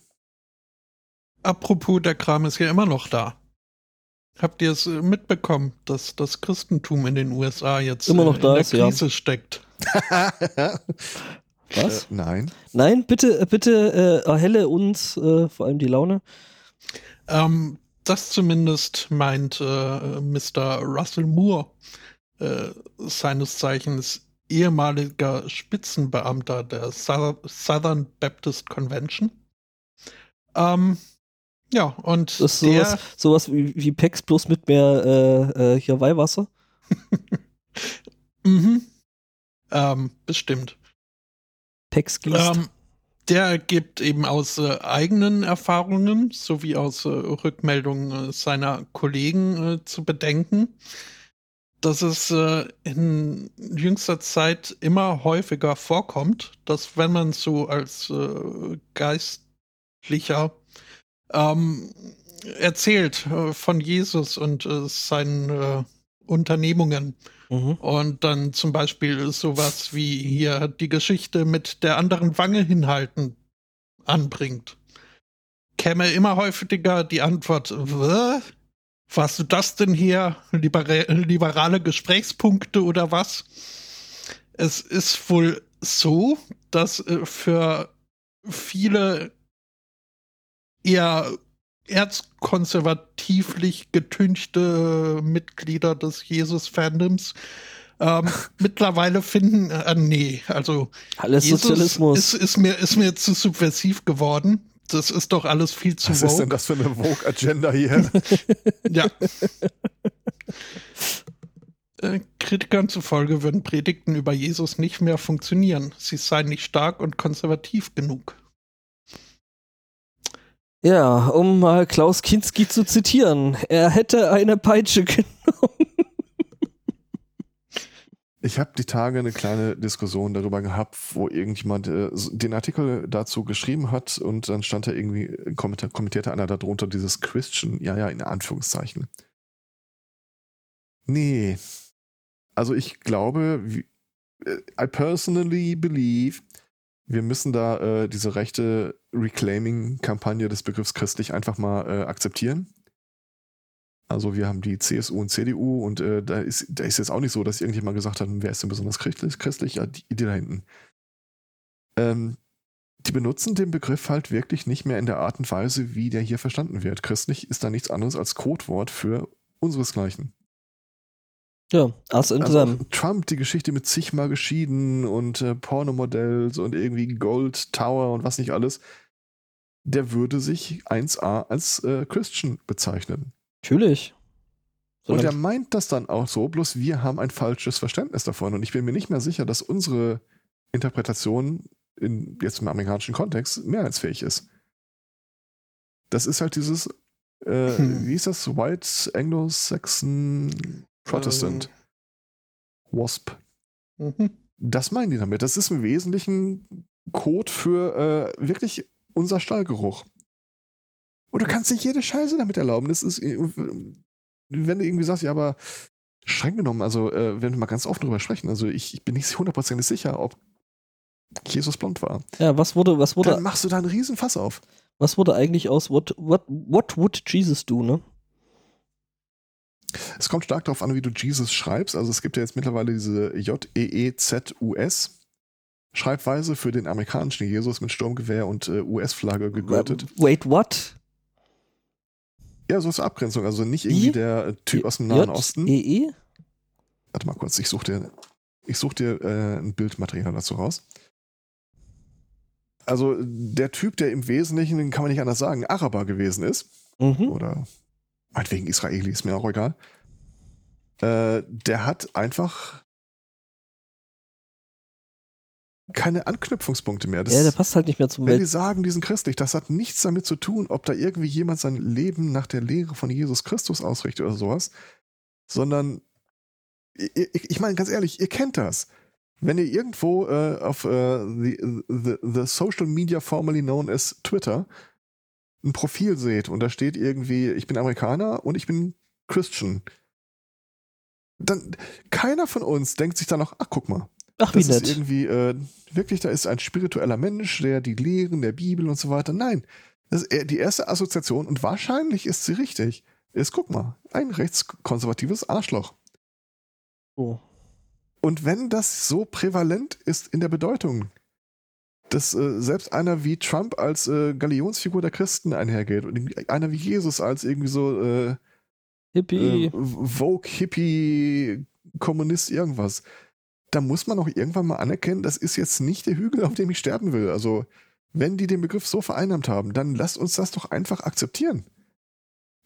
Apropos, der Kram ist ja immer noch da. Habt ihr es äh, mitbekommen, dass das Christentum in den USA jetzt Immer noch äh, da in der ist, ja. Krise steckt? Was? Äh, nein. Nein, bitte, äh, bitte äh, erhelle uns äh, vor allem die Laune. Ähm, das zumindest meint äh, Mr. Russell Moore, äh, seines Zeichens ehemaliger Spitzenbeamter der South- Southern Baptist Convention. Ähm, ja, und Das ist sowas, sowas wie, wie Pex bloß mit mehr äh, äh, hier Weihwasser. mhm, ähm, bestimmt. Pex gießt. Ähm, der gibt eben aus äh, eigenen Erfahrungen sowie aus äh, Rückmeldungen äh, seiner Kollegen äh, zu bedenken, dass es in jüngster Zeit immer häufiger vorkommt, dass wenn man so als Geistlicher ähm, erzählt äh, von Jesus und äh, seinen äh, Unternehmungen mhm. und dann zum Beispiel sowas wie hier die Geschichte mit der anderen Wange hinhalten anbringt, käme immer häufiger die Antwort, was? Was du das denn hier? Libera liberale Gesprächspunkte oder was? Es ist wohl so, dass äh, für viele eher erzkonservativlich getünchte Mitglieder des Jesus-Fandoms ähm, mittlerweile finden, äh, nee, also alles Jesus Sozialismus ist, ist, mir, ist mir zu subversiv geworden. Das ist doch alles viel zu Was Vogue. ist denn das für eine Vogue-Agenda hier? ja. Äh, Kritikern zufolge würden Predigten über Jesus nicht mehr funktionieren. Sie seien nicht stark und konservativ genug. Ja, um mal Klaus Kinski zu zitieren, er hätte eine Peitsche genommen. Ich habe die Tage eine kleine Diskussion darüber gehabt, wo irgendjemand äh, den Artikel dazu geschrieben hat und dann stand da irgendwie, kommentierte einer darunter dieses Christian, ja, ja, in Anführungszeichen. Nee. Also ich glaube, äh, I personally believe, wir müssen da äh, diese rechte Reclaiming-Kampagne des Begriffs christlich einfach mal äh, akzeptieren. Also wir haben die CSU und CDU und äh, da, ist, da ist jetzt auch nicht so, dass irgendjemand gesagt hat, wer ist denn besonders christlich? christlich? Ja, die, die da hinten. Ähm, die benutzen den Begriff halt wirklich nicht mehr in der Art und Weise, wie der hier verstanden wird. Christlich ist da nichts anderes als Codewort für unseresgleichen. Ja, aus also Trump, die Geschichte mit zigmal geschieden und äh, Pornomodells und irgendwie Gold Tower und was nicht alles, der würde sich 1A als äh, Christian bezeichnen. Natürlich. und er meint das dann auch so, bloß wir haben ein falsches Verständnis davon. Und ich bin mir nicht mehr sicher, dass unsere Interpretation in, jetzt im amerikanischen Kontext mehrheitsfähig ist. Das ist halt dieses, äh, hm. wie ist das? White Anglo-Saxon Protestant. Ähm. WASP. Mhm. Das meinen die damit. Das ist im Wesentlichen Code für äh, wirklich unser Stallgeruch. Und du kannst nicht jede Scheiße damit erlauben. Das ist, äh, wenn du irgendwie sagst, ja, aber streng genommen, also äh, wenn wir mal ganz offen drüber sprechen, also ich, ich bin nicht hundertprozentig sicher, ob Jesus blond war. Ja, was wurde, was wurde. Dann machst du da einen riesen Fass auf. Was wurde eigentlich aus What, what, what would Jesus do, ne? Es kommt stark darauf an, wie du Jesus schreibst. Also es gibt ja jetzt mittlerweile diese J-E-E-Z-U-S Schreibweise für den amerikanischen Jesus mit Sturmgewehr und äh, US-Flagge gegürtet. Wait, what? Ja, so ist Abgrenzung. Also nicht irgendwie I? der Typ aus dem Nahen Osten. E, e Warte mal kurz, ich suche dir, ich such dir äh, ein Bildmaterial dazu raus. Also der Typ, der im Wesentlichen, kann man nicht anders sagen, Araber gewesen ist. Mhm. Oder meinetwegen Israeli, ist mir auch egal. Äh, der hat einfach keine Anknüpfungspunkte mehr. Das, ja, der passt halt nicht mehr zum Wenn Welt. die sagen, die sind christlich, das hat nichts damit zu tun, ob da irgendwie jemand sein Leben nach der Lehre von Jesus Christus ausrichtet oder sowas, sondern ich, ich meine ganz ehrlich, ihr kennt das. Wenn ihr irgendwo äh, auf äh, the, the, the Social Media formerly known as Twitter ein Profil seht und da steht irgendwie, ich bin Amerikaner und ich bin Christian, dann keiner von uns denkt sich dann noch, ach guck mal, Ach, das nett. ist irgendwie, äh, wirklich, da ist ein spiritueller Mensch, der die Lehren der Bibel und so weiter. Nein, das ist die erste Assoziation und wahrscheinlich ist sie richtig. Ist, guck mal, ein rechtskonservatives Arschloch. Oh. Und wenn das so prävalent ist in der Bedeutung, dass äh, selbst einer wie Trump als äh, Galionsfigur der Christen einhergeht und einer wie Jesus als irgendwie so äh, Hippie, äh, Vogue, Hippie, Kommunist, irgendwas da muss man auch irgendwann mal anerkennen, das ist jetzt nicht der Hügel, auf dem ich sterben will. Also, wenn die den Begriff so vereinnahmt haben, dann lasst uns das doch einfach akzeptieren.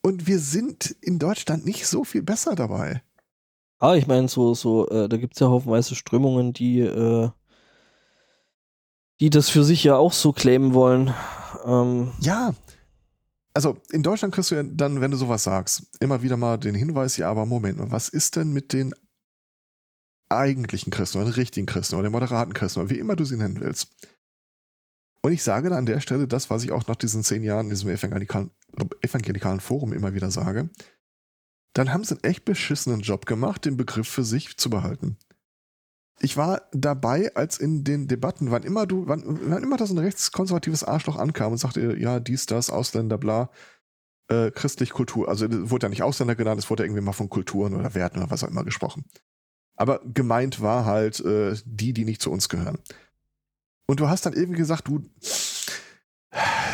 Und wir sind in Deutschland nicht so viel besser dabei. Ah, ich meine, so, so, äh, da gibt es ja haufenweise Strömungen, die, äh, die das für sich ja auch so claimen wollen. Ähm. Ja, also in Deutschland kriegst du ja dann, wenn du sowas sagst, immer wieder mal den Hinweis, ja, aber Moment was ist denn mit den eigentlichen Christen oder den richtigen Christen oder den moderaten Christen oder wie immer du sie nennen willst? Und ich sage da an der Stelle das, was ich auch nach diesen zehn Jahren in diesem evangelikalen, evangelikalen Forum immer wieder sage. Dann haben sie einen echt beschissenen Job gemacht, den Begriff für sich zu behalten. Ich war dabei, als in den Debatten, wann immer du, wann, wann immer da so ein rechtskonservatives Arschloch ankam und sagte, ja, dies, das, Ausländer, bla, äh, christlich Kultur. Also wurde ja nicht Ausländer genannt, es wurde ja irgendwie mal von Kulturen oder Werten oder was auch immer gesprochen. Aber gemeint war halt äh, die, die nicht zu uns gehören. Und du hast dann irgendwie gesagt, du,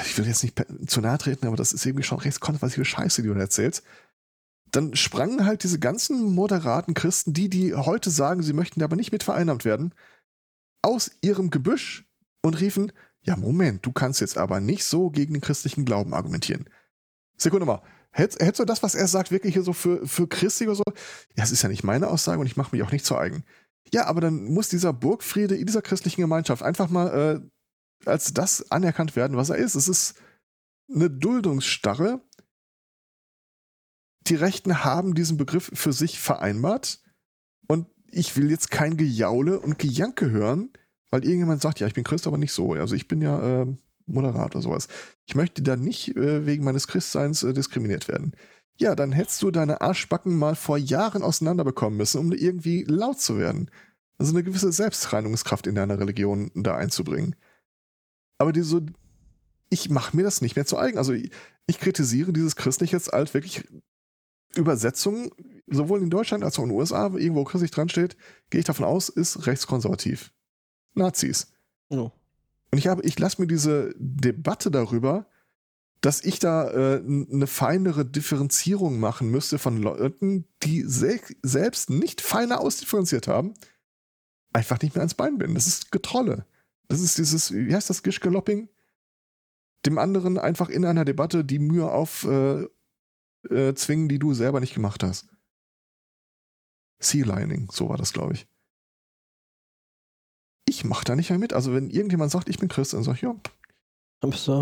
ich will jetzt nicht zu nahe treten, aber das ist irgendwie schon recht konservative Scheiße, die du erzählst. Dann sprangen halt diese ganzen moderaten Christen, die, die heute sagen, sie möchten aber nicht mit vereinnahmt werden, aus ihrem Gebüsch und riefen, ja, Moment, du kannst jetzt aber nicht so gegen den christlichen Glauben argumentieren. Sekunde mal, hältst, hältst du das, was er sagt, wirklich hier so für, für christlich oder so? Ja, es ist ja nicht meine Aussage und ich mache mich auch nicht zu eigen. Ja, aber dann muss dieser Burgfriede in dieser christlichen Gemeinschaft einfach mal äh, als das anerkannt werden, was er ist. Es ist eine Duldungsstarre. Die Rechten haben diesen Begriff für sich vereinbart und ich will jetzt kein Gejaule und Gejanke hören, weil irgendjemand sagt, ja, ich bin Christ, aber nicht so. Also ich bin ja äh, moderat oder sowas. Ich möchte da nicht äh, wegen meines Christseins äh, diskriminiert werden ja, dann hättest du deine Arschbacken mal vor Jahren auseinanderbekommen müssen, um irgendwie laut zu werden. Also eine gewisse Selbstreinigungskraft in deiner Religion da einzubringen. Aber die so, ich mache mir das nicht mehr zu eigen. Also ich, ich kritisiere dieses christlich jetzt alt wirklich Übersetzung, sowohl in Deutschland als auch in den USA, wo irgendwo christlich dran steht, gehe ich davon aus, ist rechtskonservativ. Nazis. Oh. Und ich habe, ich lasse mir diese Debatte darüber, dass ich da äh, eine feinere Differenzierung machen müsste von Leuten, die se selbst nicht feiner ausdifferenziert haben, einfach nicht mehr ans Bein binden. Das ist Getrolle. Das ist dieses, wie heißt das, Gischgalopping? Dem anderen einfach in einer Debatte die Mühe aufzwingen, äh, äh, die du selber nicht gemacht hast. Sea-Lining, so war das, glaube ich. Ich mache da nicht mehr mit. Also, wenn irgendjemand sagt, ich bin Christ, dann sage ich, ja,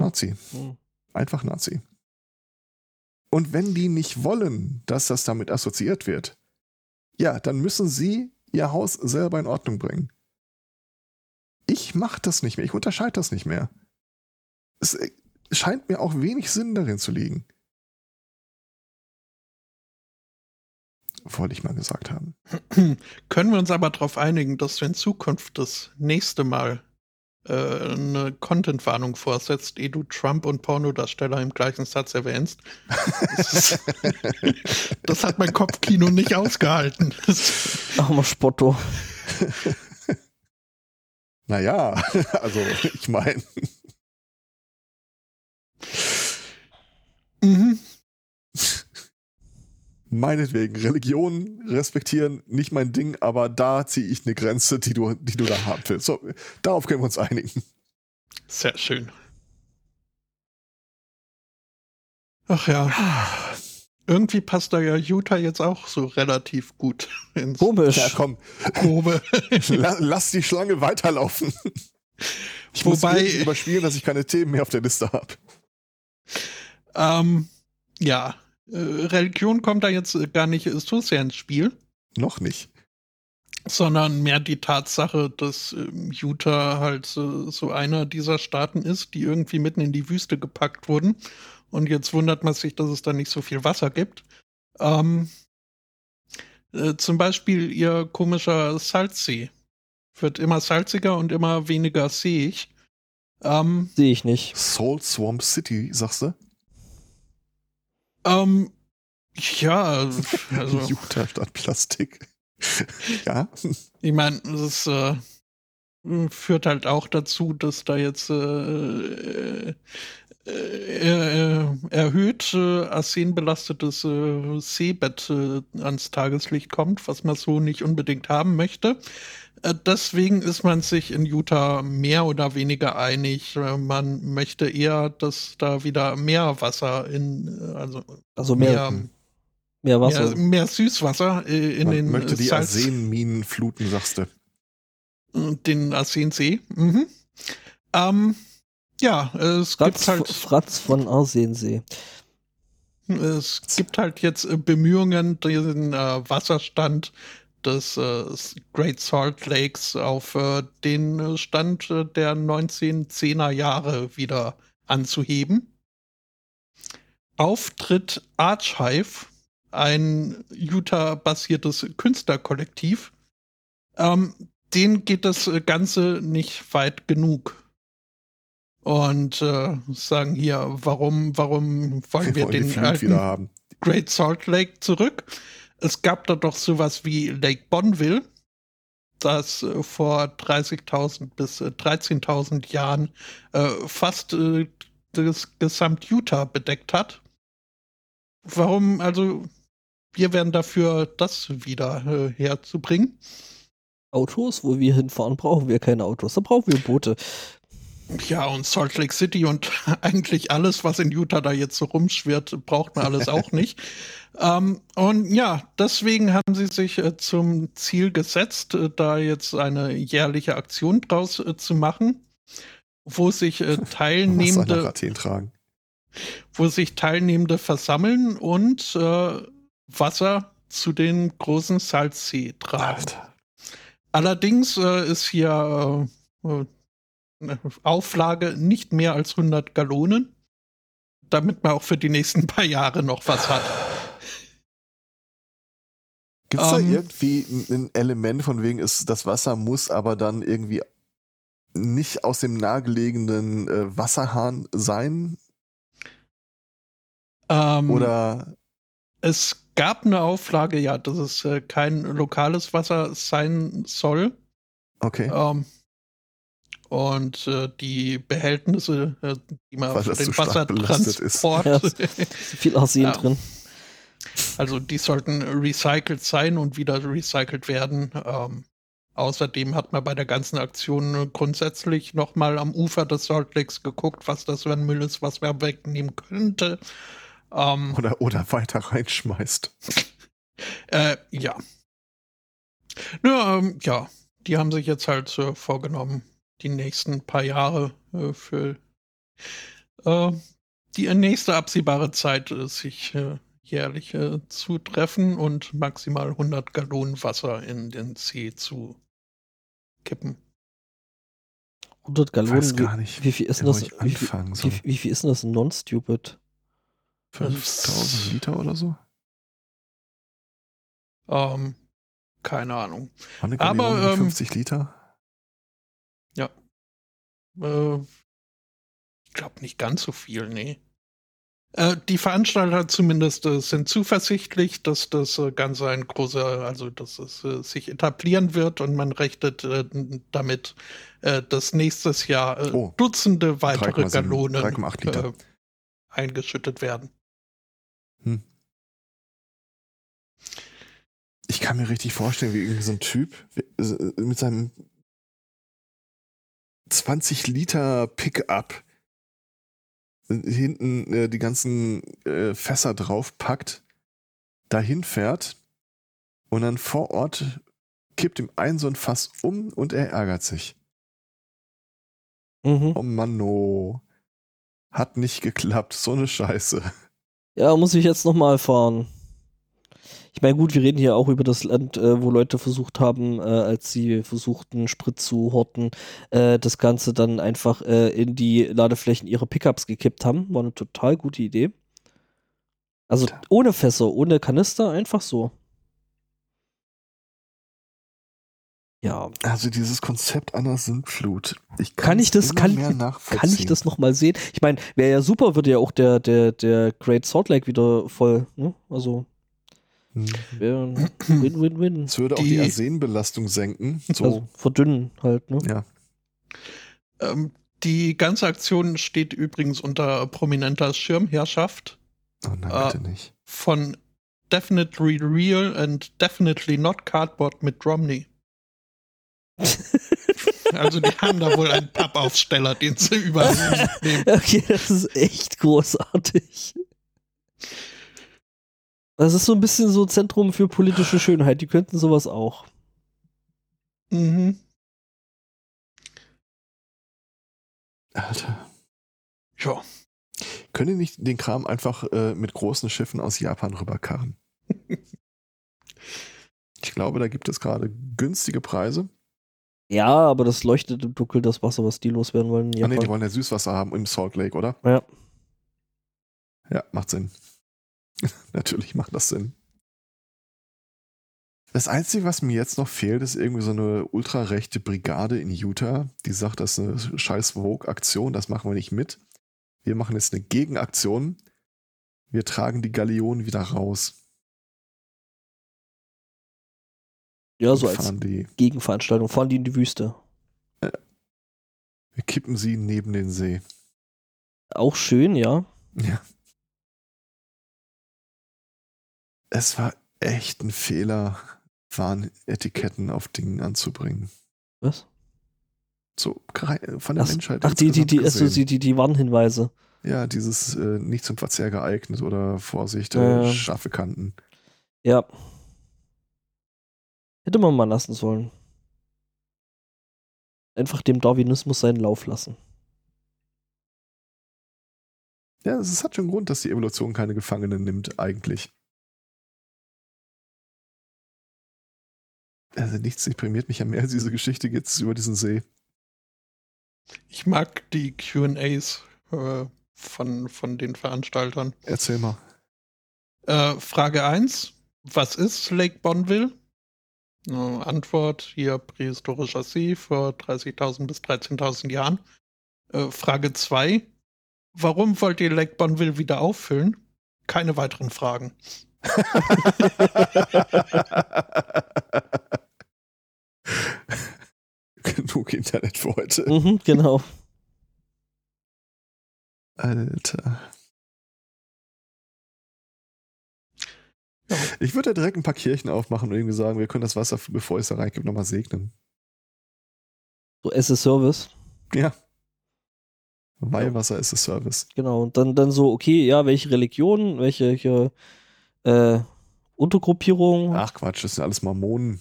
Nazi. Hm einfach Nazi. Und wenn die nicht wollen, dass das damit assoziiert wird, ja, dann müssen sie ihr Haus selber in Ordnung bringen. Ich mache das nicht mehr, ich unterscheide das nicht mehr. Es äh, scheint mir auch wenig Sinn darin zu liegen. Wollte ich mal gesagt haben. Können wir uns aber darauf einigen, dass wir in Zukunft das nächste Mal äh, eine Content-Warnung vorsetzt, ehe du Trump und Pornodarsteller im gleichen Satz erwähnst. Das, das hat mein Kopfkino nicht ausgehalten. Armer Spotto. naja, also ich meine. Mhm meinetwegen, Religion respektieren, nicht mein Ding, aber da ziehe ich eine Grenze, die du, die du da haben willst. So, darauf können wir uns einigen. Sehr schön. Ach ja. Irgendwie passt da ja Utah jetzt auch so relativ gut ins Komisch. Ja, komm. Probe. Lass die Schlange weiterlaufen. Ich Wobei, muss überspielen, dass ich keine Themen mehr auf der Liste habe. Ähm, ja, Religion kommt da jetzt äh, gar nicht so sehr ins Spiel. Noch nicht. Sondern mehr die Tatsache, dass äh, Utah halt so, so einer dieser Staaten ist, die irgendwie mitten in die Wüste gepackt wurden. Und jetzt wundert man sich, dass es da nicht so viel Wasser gibt. Ähm, äh, zum Beispiel ihr komischer Salzsee. Wird immer salziger und immer weniger seeig. Ähm, Sehe ich nicht. Salt Swamp City, sagst du? Ähm, ja, also. Jutta statt Plastik. ja. Ich meine, das äh, führt halt auch dazu, dass da jetzt äh, äh, äh erhöht äh, arsenbelastetes äh, Seebett äh, ans Tageslicht kommt, was man so nicht unbedingt haben möchte. Äh, deswegen ist man sich in Utah mehr oder weniger einig. Äh, man möchte eher, dass da wieder mehr Wasser in, äh, also, also mehr, mehr, mehr Wasser. Mehr, mehr Süßwasser in man den möchte die Salz Arsenminen fluten, sagst du. Den Arsensee. Mhm. Ähm, ja, es Franz, gibt halt. Franz von Arseensee. Es gibt halt jetzt Bemühungen, den äh, Wasserstand des äh, Great Salt Lakes auf äh, den Stand der 1910er Jahre wieder anzuheben. Auftritt Archive, ein Utah-basiertes Künstlerkollektiv. Ähm, denen geht das Ganze nicht weit genug. Und äh, sagen hier, warum, warum wollen wir, wollen die den alten. Great Salt Lake zurück? Es gab da doch sowas wie Lake Bonneville, das äh, vor 30.000 bis äh, 13.000 Jahren äh, fast äh, das gesamt Utah bedeckt hat. Warum, also, wir werden dafür, das wieder äh, herzubringen. Autos, wo wir hinfahren, brauchen wir keine Autos. Da brauchen wir Boote. Ja, und Salt Lake City und eigentlich alles, was in Utah da jetzt so rumschwirrt, braucht man alles auch nicht. Ähm, und ja, deswegen haben sie sich äh, zum Ziel gesetzt, äh, da jetzt eine jährliche Aktion draus äh, zu machen, wo sich äh, Teilnehmende, wo sich Teilnehmende versammeln und äh, Wasser zu den großen Salzsee tragen. Alter. Allerdings äh, ist hier Auflage nicht mehr als 100 Gallonen, damit man auch für die nächsten paar Jahre noch was hat. Gibt es da Ähm. irgendwie ein- ein Element von wegen, ist, das Wasser muss aber dann irgendwie nicht aus dem nahegelegenen äh, Wasserhahn sein? Ähm, Oder es gab eine Auflage, ja, dass es äh, kein lokales Wasser sein soll. okay, Ähm, und äh, die Behältnisse, äh, die man Weil für den so. Wassertransport, So viel Arsen Ja. drin. also die sollten recycelt sein und wieder recycelt werden. Ähm, außerdem hat man bei der ganzen Aktion äh, grundsätzlich nochmal am Ufer des Salt Lakes geguckt, was das für ein Müll ist, was man wegnehmen könnte. Ähm, oder, oder weiter reinschmeißt. Äh, ja. Ja, ähm, ja, die haben sich jetzt halt äh, vorgenommen, die nächsten paar Jahre äh, für äh, die nächste absehbare Zeit äh, sich äh, jährlich äh, zu treffen und maximal 100 Gallonen Wasser in den See zu kippen. 100 Ich Gallonen. weiß gar wie, nicht, wie viel ist denn das? Wie wie, wie viel ist denn das non-stupid? 5000 Liter oder so? Ähm, keine Ahnung. Aber, ähm, 50 Liter? Äh, ich glaube nicht ganz so viel, nee. Äh, die Veranstalter zumindest äh, sind zuversichtlich, dass das äh, Ganze ein großer, also dass es äh, sich etablieren wird und man rechnet äh, damit, dass nächstes Jahr Oh. Dutzende weitere 3,7, Gallonen 3,8 Liter. äh, eingeschüttet werden. Ich kann mir richtig vorstellen, wie irgendwie so ein Typ mit seinem 20 Liter Pickup hinten äh, die ganzen äh, Fässer draufpackt, dahin fährt und dann vor Ort kippt ihm ein so ein Fass um und er ärgert sich. Mhm. Oh Mann, oh. Hat nicht geklappt, so eine Scheiße. Ja, muss ich jetzt nochmal fahren. Ich meine, gut, wir reden hier auch über das Land, äh, wo Leute versucht haben, äh, als sie versuchten, Sprit zu horten, äh, das Ganze dann einfach äh, in die Ladeflächen ihrer Pickups gekippt haben. War eine total gute Idee. Also ohne Fässer, ohne Kanister, einfach so. Ja, Also dieses Konzept einer Sintflut. Ich Kann ich das- kann- mehr kann ich das nochmal sehen? Ich meine, wäre ja super, würde ja auch der, der, der Great Salt Lake wieder voll, ne? Also, Win-Win-Win. Es würde auch Die- die Arsenbelastung senken. So, Also verdünnen halt, ne? ja. Ähm, die ganze Aktion steht übrigens unter prominenter Schirmherrschaft Oh nein, Ah. bitte nicht. von Definitely Real and Definitely Not Cardboard mit Romney. Also die haben da wohl einen Pappaufsteller, den sie übernehmen. Okay, das ist echt großartig. Das ist so ein bisschen so Zentrum für politische Schönheit. Die könnten sowas auch. Mhm. Alter. Ja. Können die nicht den Kram einfach äh, mit großen Schiffen aus Japan rüberkarren? ich glaube, da gibt es gerade günstige Preise. Ja, aber das leuchtet im Dunkeln das Wasser, was die loswerden wollen. in Ah, nee, die wollen ja Süßwasser haben im Salt Lake, oder? Ja. Ja, macht Sinn. Natürlich macht das Sinn. Das Einzige, was mir jetzt noch fehlt, ist irgendwie so eine ultrarechte Brigade in Utah, die sagt, das ist eine scheiß Vogue-Aktion, das machen wir nicht mit. Wir machen jetzt eine Gegenaktion. Wir tragen die Galeonen wieder raus. ja, so als die. Gegenveranstaltung. Fahren die in die Wüste. Wir kippen sie neben den See. Auch schön, ja. Ja. Es war echt ein Fehler, Warnetiketten auf Dingen anzubringen. Was? So von der Ach, Menschheit. ach die, die, die, also die, die, die Warnhinweise. Ja, dieses äh, nicht zum Verzehr geeignet oder Vorsicht, äh, scharfe Kanten. Ja. Hätte man mal lassen sollen. Einfach dem Darwinismus seinen Lauf lassen. Ja, es hat schon Grund, dass die Evolution keine Gefangenen nimmt, eigentlich. Also nichts deprimiert mich ja mehr als diese Geschichte jetzt über diesen See. Ich mag die QAs äh, von, von den Veranstaltern. Erzähl mal. Äh, Frage 1. Was ist Lake Bonneville? Äh, Antwort hier prähistorischer See vor 30.000 bis 13.000 Jahren. Äh, Frage 2. Warum wollt ihr Lake Bonneville wieder auffüllen? Keine weiteren Fragen. Genug Internet für heute. Mhm, genau. Alter. Ja. Ich würde da direkt ein paar Kirchen aufmachen und irgendwie sagen, wir können das Wasser, bevor es da reingibt, nochmal segnen. So as a Service. Ja. Weihwasser ist das Service. Genau. Und dann, dann so, okay, ja, welche Religion, welche, welche äh, Untergruppierung. Ach Quatsch, das sind alles Mormonen.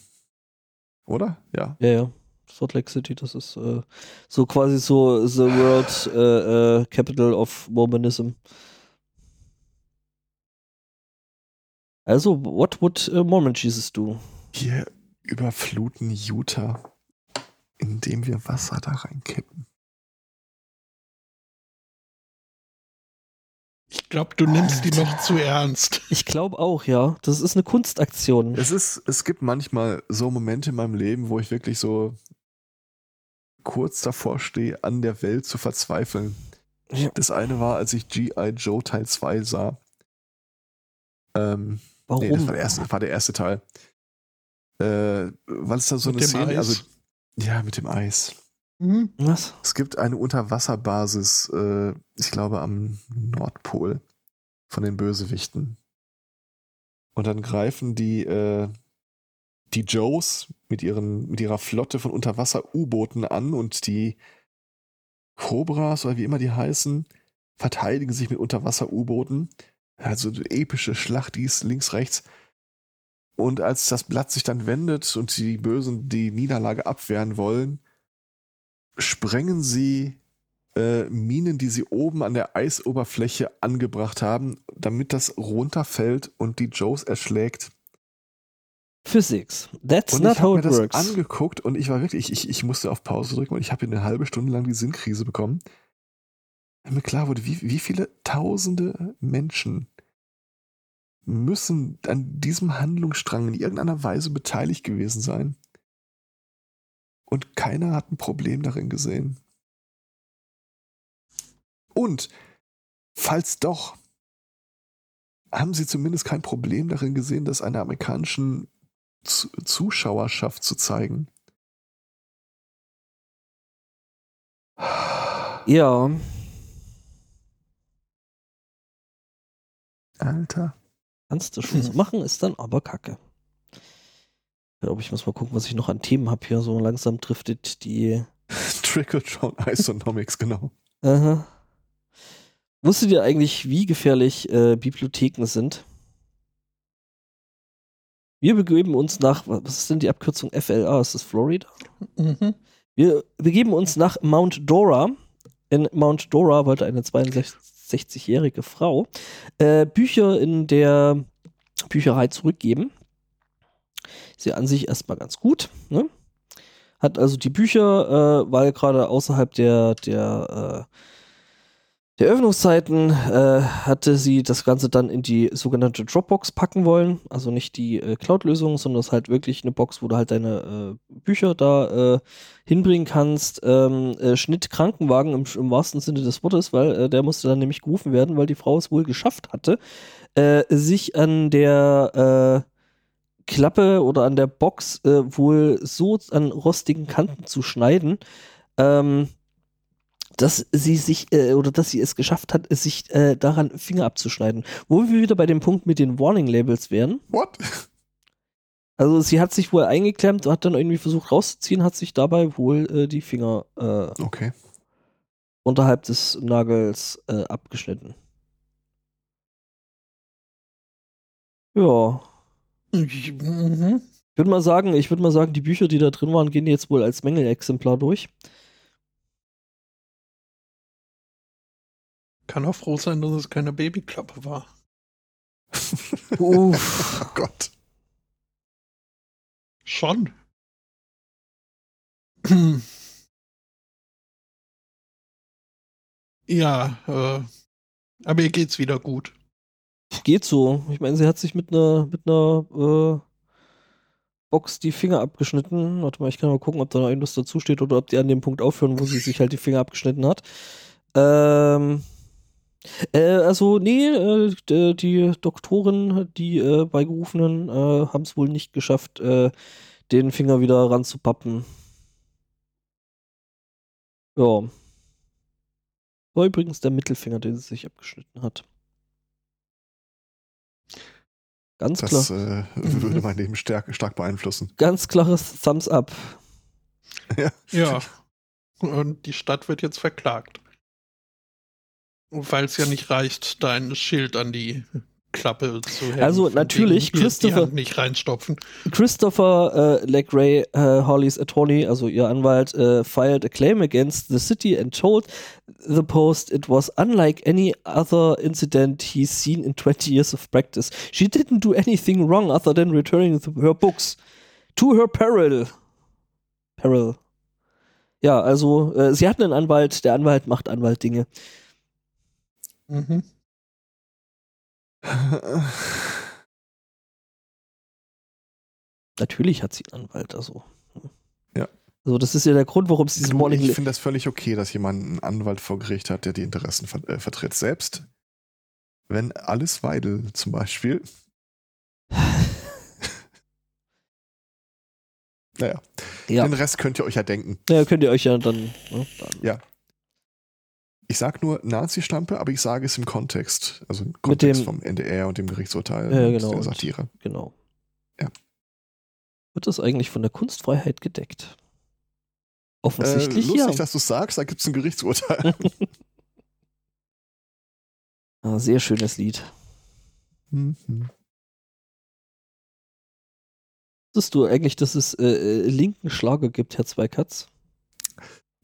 Oder? Ja. Ja, ja. Salt Lake City, das ist äh, so quasi so the world äh, äh, capital of Mormonism. Also, what would uh, Mormon Jesus do? Wir überfluten Utah, indem wir Wasser da reinkippen. Ich glaube, du nimmst die Alter. noch zu ernst. Ich glaube auch, ja. Das ist eine Kunstaktion. Es ist, es gibt manchmal so Momente in meinem Leben, wo ich wirklich so kurz davor stehe, an der Welt zu verzweifeln. Ja. Das eine war, als ich G.I. Joe Teil 2 sah. Ähm, Warum? nee, das war der erste, war der erste Teil. Äh, weil es da so Mit eine dem Szene, Eis. also ja, mit dem Eis. Mhm. Was? Es gibt eine Unterwasserbasis, äh, ich glaube am Nordpol von den Bösewichten. Und dann greifen die, äh, die Joes mit, ihren, mit ihrer Flotte von Unterwasser-U-Booten an und die Cobras oder wie immer die heißen, verteidigen sich mit Unterwasser-U-Booten. Also eine epische Schlacht, die ist links, rechts. Und als das Blatt sich dann wendet und die Bösen die Niederlage abwehren wollen, sprengen sie äh, Minen, die sie oben an der Eisoberfläche angebracht haben, damit das runterfällt und die Joes erschlägt. Physics. That's Und not ich habe how mir it das works. angeguckt und ich war wirklich, ich, ich musste auf Pause drücken und ich habe eine halbe Stunde lang die Sinnkrise bekommen. Weil mir klar wurde, wie, wie viele tausende Menschen müssen an diesem Handlungsstrang in irgendeiner Weise beteiligt gewesen sein. Und keiner hat ein Problem darin gesehen. Und falls doch, haben sie zumindest kein Problem darin gesehen, das einer amerikanischen Zu- Zuschauerschaft zu zeigen. Ja. Alter. Kannst du schon so machen, ist dann aber kacke. Ich glaube, ich muss mal gucken, was ich noch an Themen habe hier. So langsam driftet die. Trickle-Down Isonomics, genau. Aha. Wusstet ihr eigentlich, wie gefährlich äh, Bibliotheken sind? Wir begeben uns nach, was ist denn die Abkürzung FLA? Ist das Florida? Mhm. Wir begeben uns nach Mount Dora in Mount Dora wollte eine 62-jährige Frau äh, Bücher in der Bücherei zurückgeben. Ist ja an sich erstmal ganz gut. Ne? Hat also die Bücher, äh, weil gerade außerhalb der, der äh, der Öffnungszeiten äh, hatte sie das Ganze dann in die sogenannte Dropbox packen wollen. Also nicht die äh, Cloud-Lösung, sondern es ist halt wirklich eine Box, wo du halt deine äh, Bücher da äh, hinbringen kannst. Ähm, äh, Schnitt Krankenwagen im, im, wahrsten Sinne des Wortes, weil der musste dann nämlich gerufen werden, weil die Frau es wohl geschafft hatte, sich an der Klappe oder an der Box wohl so an rostigen Kanten zu schneiden. Ähm, dass sie sich äh, oder dass sie es geschafft hat, sich äh, daran Finger abzuschneiden. Wo wir wieder bei dem Punkt mit den Warning Labels wären. What? Also sie hat sich wohl eingeklemmt, hat dann irgendwie versucht rauszuziehen, hat sich dabei wohl äh, die Finger äh, okay. unterhalb des Nagels äh, abgeschnitten. Ja. Mhm. Ich würde mal sagen, ich würde mal sagen, die Bücher, die da drin waren, gehen jetzt wohl als Mängelexemplar durch. Kann auch froh sein, dass es keine Babyklappe war. Uff. oh Gott. Schon. ja, äh, aber ihr geht's wieder gut. Geht so. Ich meine, sie hat sich mit einer mit einer äh, Box die Finger abgeschnitten. Warte mal, ich kann mal gucken, ob da noch irgendwas dazu steht oder ob die an dem Punkt aufhören, wo sie sich halt die Finger abgeschnitten hat. Ähm, äh, also, nee, äh, die Doktoren, die äh, Beigerufenen, äh, haben es wohl nicht geschafft, äh, den Finger wieder ranzupappen. Ja. War übrigens der Mittelfinger, den sie sich abgeschnitten hat. Ganz das, klar. Das äh, würde mein Leben stark, stark beeinflussen. Ganz klares Thumbs up. Ja. ja. Und die Stadt wird jetzt verklagt. Weil es ja nicht reicht, dein Schild an die Klappe zu. Also natürlich, Christopher. Nicht reinstopfen. Christopher äh, Legray, äh, Holly's attorney, also ihr Anwalt, äh, filed a claim against the city and told the Post it was unlike any other incident he's seen in 20 years of practice. She didn't do anything wrong other than returning her books to her peril. Peril. Ja, also äh, sie hatten einen Anwalt, der Anwalt macht Anwalt-Dinge. Mhm. Natürlich hat sie einen Anwalt, also. Ja. Also das ist ja der Grund, warum es diesen Morning. Ich finde das völlig okay, dass jemand einen Anwalt vor Gericht hat, der die Interessen ver äh, vertritt. Selbst wenn alles Weidel zum Beispiel. naja. Ja. Den Rest könnt ihr euch ja denken. Ja, könnt ihr euch ja dann. Ne, dann. Ja. Ich sage nur Nazi-Stampe, aber ich sage es im Kontext. Also im Kontext dem, vom NDR und dem Gerichtsurteil ja, genau, der Satire. Und, genau. Ja. Wird das eigentlich von der Kunstfreiheit gedeckt? Offensichtlich äh, lustig, ja. dass du sagst, da gibt es ein Gerichtsurteil. ah, sehr schönes Lied. Mhm. Wusstest du eigentlich, dass es äh, äh linken Schlager gibt, Herr Zweikatz?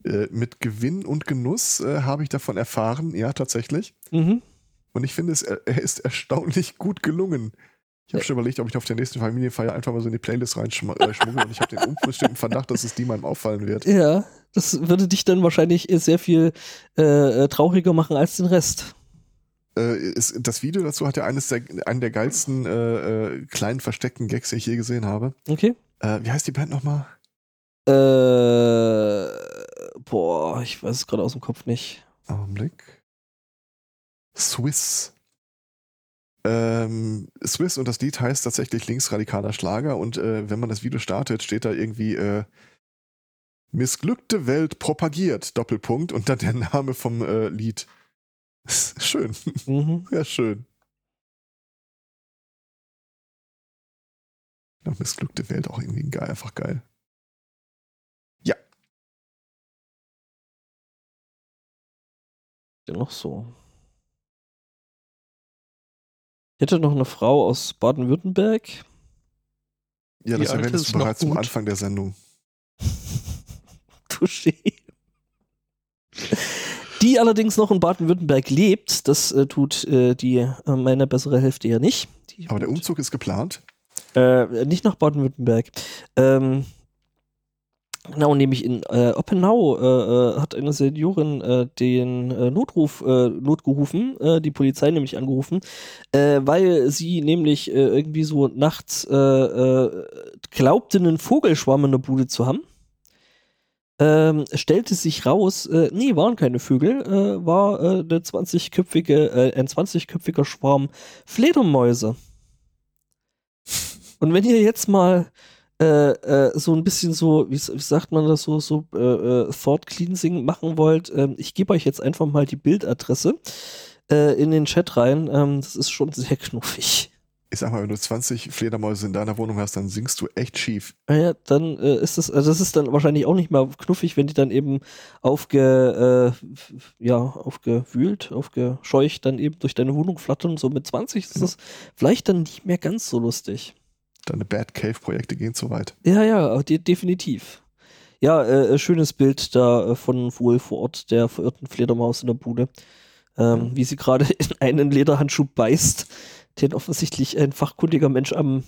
Äh, mit Gewinn und Genuss äh, habe ich davon erfahren, ja, tatsächlich. Mhm. Und ich finde, es, er ist erstaunlich gut gelungen. Ich habe schon überlegt, ob ich auf der nächsten Familienfeier einfach mal so in die Playlist reinschmuggle äh, und ich habe den unbestimmten Verdacht, dass es die mal auffallen wird. Ja, das würde dich dann wahrscheinlich sehr viel äh, trauriger machen als den Rest. Äh, ist, das Video dazu hat ja eines der, einen der geilsten äh, kleinen versteckten Gags, die ich je gesehen habe. Okay. wie heißt die Band nochmal? Äh, boah, ich weiß es gerade aus dem Kopf nicht. Augenblick. Swiss. Ähm, Swiss und das Lied heißt tatsächlich linksradikaler Schlager und äh, wenn man das Video startet, steht da irgendwie äh, Missglückte Welt propagiert, Doppelpunkt und dann der Name vom äh, Lied. schön. Mhm. Ja, schön. Ja, missglückte Welt auch irgendwie geil, einfach geil. Denn noch so? Ich hätte noch eine Frau aus Baden-Württemberg. Ja, das erwähntest du bereits am Anfang der Sendung. Touché. die allerdings noch in Baden-Württemberg lebt. Das äh, tut äh, die äh, meine bessere Hälfte ja nicht. Die Aber der Umzug ist geplant. Äh, nicht nach Baden-Württemberg. Ähm, genau, nämlich in äh, Oppenau äh, äh, hat eine Seniorin äh, den äh, Notruf äh, notgerufen, die Polizei nämlich angerufen, weil sie nämlich irgendwie so nachts glaubte, einen Vogelschwarm in der Bude zu haben. Ähm, stellte sich raus, nee, waren keine Vögel, war eine 20-köpfige, äh, ein 20-köpfiger Schwarm Fledermäuse. Und wenn ihr jetzt mal äh, äh, so ein bisschen so, wie, wie sagt man das so, so äh, äh, Thought Cleansing machen wollt, ähm, ich gebe euch jetzt einfach mal die Bildadresse äh, in den Chat rein. Ähm, das ist schon sehr knuffig. Ich sag mal, wenn du 20 Fledermäuse in deiner Wohnung hast, dann singst du echt schief. Naja, dann äh, ist das, also das ist dann wahrscheinlich auch nicht mehr knuffig, wenn die dann eben aufge, ja, aufgewühlt, aufgescheucht dann eben durch deine Wohnung flattern. So mit 20 ist das vielleicht dann nicht mehr ganz so lustig. Deine Bad Cave-Projekte gehen zu weit. Ja, ja, de definitiv. Ja, äh, äh, schönes Bild da äh, von wohl vor Ort der verirrten Fledermaus in der Bude. Ähm, wie sie gerade in einen Lederhandschuh beißt, den offensichtlich ein fachkundiger Mensch am,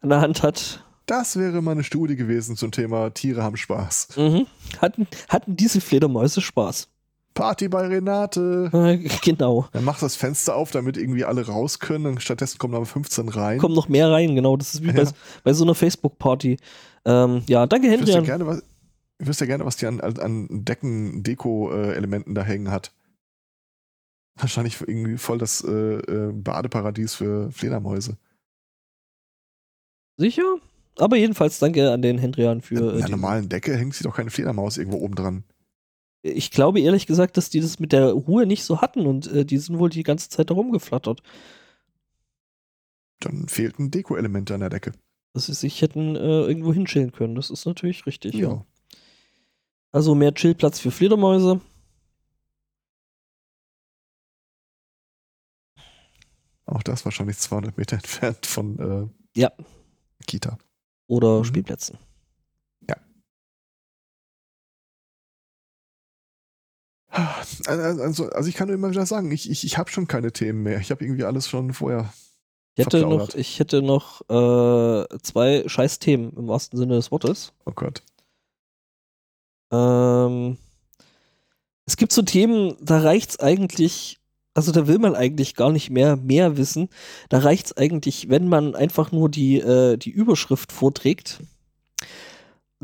an der Hand hat. Das wäre mal eine Studie gewesen zum Thema Tiere haben Spaß. Mhm. Hatten, hatten diese Fledermäuse Spaß? Party bei Renate. Äh, genau. Dann mach das Fenster auf, damit irgendwie alle raus können. Und stattdessen kommen aber 15 rein. Kommen noch mehr rein, genau. Das ist wie bei, Ja. bei so einer Facebook-Party. Ähm, ja, danke, ich wüsste ja Henry. gerne, was, ich wüsste ja gerne, was die an, an Decken-Deko-Elementen da hängen hat. Wahrscheinlich irgendwie voll das äh, äh, Badeparadies für Fledermäuse. Sicher? Aber jedenfalls danke an den Hendrian für. In äh, einer die- normalen Decke hängt sie doch keine Fledermaus irgendwo oben dran. Ich glaube ehrlich gesagt, dass die das mit der Ruhe nicht so hatten und äh, die sind wohl die ganze Zeit da rumgeflattert. Dann fehlten Deko-Elemente an der Decke. Dass sie sich hätten äh, irgendwo hinschillen können. Das ist natürlich richtig, ja. Ja. Also mehr Chillplatz für Fledermäuse. Auch das wahrscheinlich 200 Meter entfernt von äh, Ja. Kita. Oder Mhm. Spielplätzen. Also, also, also ich kann nur immer wieder sagen, ich, ich, ich habe schon keine Themen mehr. Ich habe irgendwie alles schon vorher. Ich hätte noch, ich hätte noch äh, zwei Scheiß-Themen im wahrsten Sinne des Wortes. Oh Gott. Ähm, es gibt so Themen, da reicht's eigentlich, also da will man eigentlich gar nicht mehr mehr wissen. Da reicht's eigentlich, wenn man einfach nur die, äh, die Überschrift vorträgt.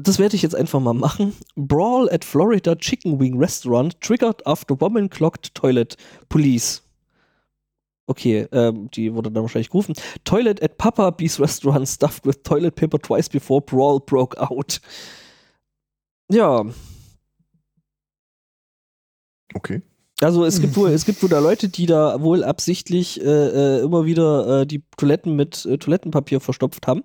Das werde ich jetzt einfach mal machen. Brawl at Florida Chicken Wing Restaurant triggered after woman clogged toilet police. Okay, ähm, die wurde dann wahrscheinlich gerufen. Toilet at Papa Bee's Restaurant stuffed with toilet paper twice before brawl broke out. Ja, Okay. also es gibt wohl, es gibt wohl da Leute, die da wohl absichtlich äh, äh, immer wieder äh, die Toiletten mit äh, Toilettenpapier verstopft haben.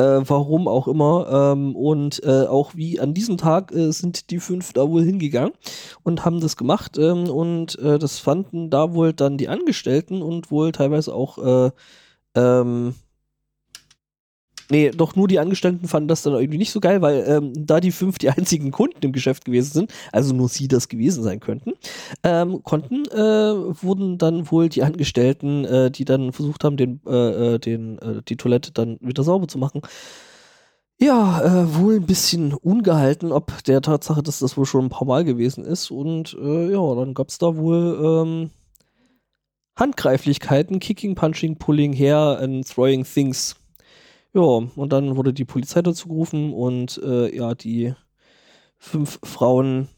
Äh, warum auch immer. Ähm, und äh, auch wie an diesem Tag äh, sind die fünf da wohl hingegangen und haben das gemacht. Ähm, und äh, das fanden da wohl dann die Angestellten und wohl teilweise auch äh, ähm, Nee, doch nur die Angestellten fanden das dann irgendwie nicht so geil, weil ähm, da die fünf die einzigen Kunden im Geschäft gewesen sind, also nur sie das gewesen sein könnten, ähm, konnten, äh, wurden dann wohl die Angestellten, äh, die dann versucht haben, den, äh, äh, den, äh, die Toilette dann wieder sauber zu machen, ja, äh, wohl ein bisschen ungehalten, ob der Tatsache, dass das wohl schon ein paar Mal gewesen ist. Und äh, ja, dann gab es da wohl ähm, Handgreiflichkeiten, Kicking, Punching, Pulling, Hair and Throwing Things. Ja, und dann wurde die Polizei dazu gerufen und äh, ja, die fünf Frauen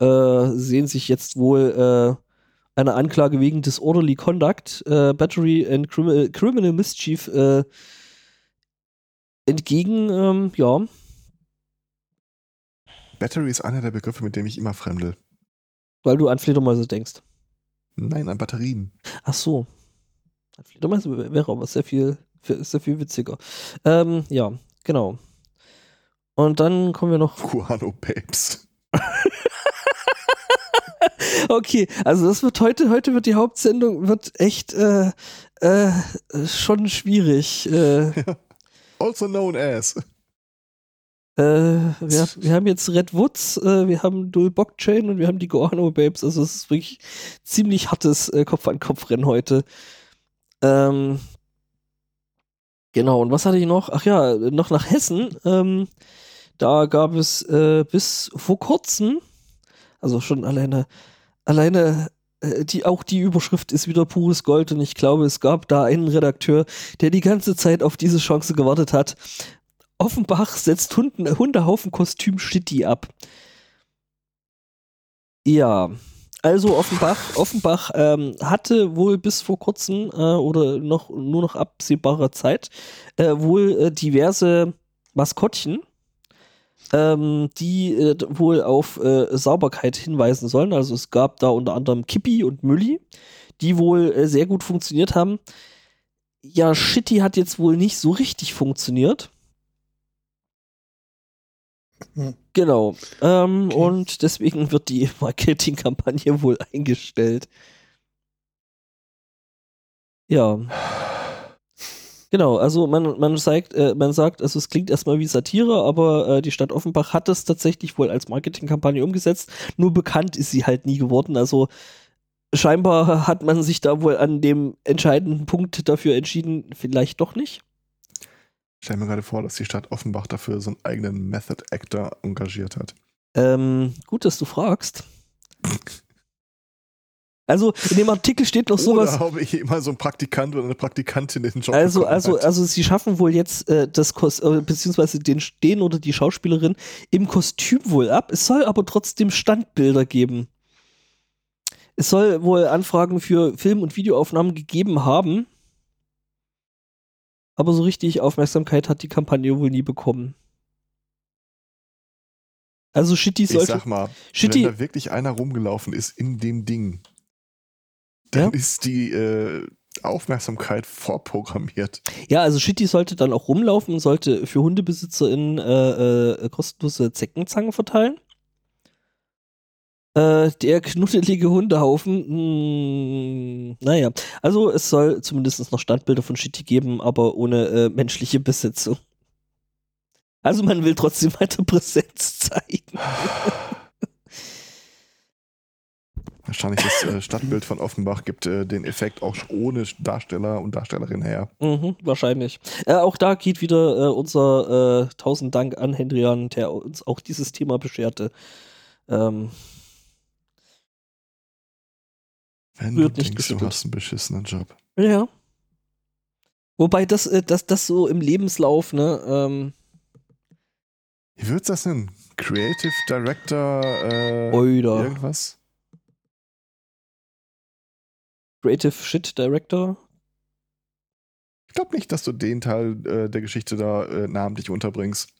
äh, sehen sich jetzt wohl äh, einer Anklage wegen Disorderly Conduct, äh, Battery and Criminal, Criminal Mischief äh, entgegen. Ähm, ja, Battery ist einer der Begriffe, mit dem ich immer fremdel. weil du an Fledermäuse denkst. Nein, an Batterien. Ach so. An Fledermäuse wäre aber sehr viel, sehr viel witziger. Ähm, ja, genau. Und dann kommen wir noch Guano Babes. Okay, also das wird heute, heute wird die Hauptsendung, wird echt äh, äh, schon schwierig. Äh, Also known as. Äh, wir, wir haben jetzt Red Woods, äh, wir haben Dual Blockchain und wir haben die Guano Babes. Also es ist wirklich ziemlich hartes äh, Kopf-an-Kopf-Rennen heute. Ähm, genau, und was hatte ich noch? Ach ja, noch nach Hessen. Ähm, da gab es äh, bis vor kurzem, also schon alleine, alleine äh, die, auch die Überschrift ist wieder pures Gold und ich glaube, es gab da einen Redakteur, der die ganze Zeit auf diese Chance gewartet hat Offenbach setzt Hunden, Hundehaufen Kostüm Shitty ab. Ja, also Offenbach, Offenbach ähm, hatte wohl bis vor kurzem äh, oder noch nur noch absehbarer Zeit äh, wohl äh, diverse Maskottchen, ähm, die äh, wohl auf äh, Sauberkeit hinweisen sollen. Also es gab da unter anderem Kippi und Mülli, die wohl äh, sehr gut funktioniert haben. Ja, Shitty hat jetzt wohl nicht so richtig funktioniert. Hm. Genau. Ähm, okay. Und deswegen wird die Marketingkampagne wohl eingestellt. Ja. Genau, also man, man, sagt, äh, man sagt, also es klingt erstmal wie Satire, aber äh, die Stadt Offenbach hat es tatsächlich wohl als Marketingkampagne umgesetzt. Nur bekannt ist sie halt nie geworden. Also scheinbar hat man sich da wohl an dem entscheidenden Punkt dafür entschieden, vielleicht doch nicht. Ich stelle mir gerade vor, dass die Stadt Offenbach dafür so einen eigenen Method Actor engagiert hat. Ähm, gut, dass du fragst. Also in dem Artikel steht noch sowas. Oder habe ich immer so einen Praktikant oder eine Praktikantin in den Job Also also hat. also sie schaffen wohl jetzt äh, das Kos äh, beziehungsweise den den oder die Schauspielerin im Kostüm wohl ab. Es soll aber trotzdem Standbilder geben. Es soll wohl Anfragen für Film- und Videoaufnahmen gegeben haben aber so richtig Aufmerksamkeit hat die Kampagne wohl nie bekommen. Also Shitty sollte. Ich sag mal, Shitty, wenn da wirklich einer rumgelaufen ist in dem Ding, dann ja? ist die äh, Aufmerksamkeit vorprogrammiert. Ja, also Shitty sollte dann auch rumlaufen und sollte für HundebesitzerInnen äh, äh, kostenlose Zeckenzangen verteilen. Äh, der knuddelige Hundehaufen, mh, hm, naja. Also es soll zumindest noch Standbilder von Shitty geben, aber ohne äh, menschliche Besetzung. Also man will trotzdem weiter Präsenz zeigen. Wahrscheinlich das äh, Stadtbild von Offenbach gibt äh, den Effekt auch ohne Darsteller und Darstellerin her. Mhm, wahrscheinlich. Äh, auch da geht wieder äh, unser äh, tausend Dank an Hendrian, der uns auch dieses Thema bescherte. Ähm, Wenn Wird du denkst, du hast einen beschissenen Job. Ja. Wobei das, äh, das, das so im Lebenslauf, ne, ähm, Wie wird's das denn? Creative Director, äh, Oida. irgendwas? Creative Shit Director? Ich glaube nicht, dass du den Teil äh, der Geschichte da äh, namentlich unterbringst.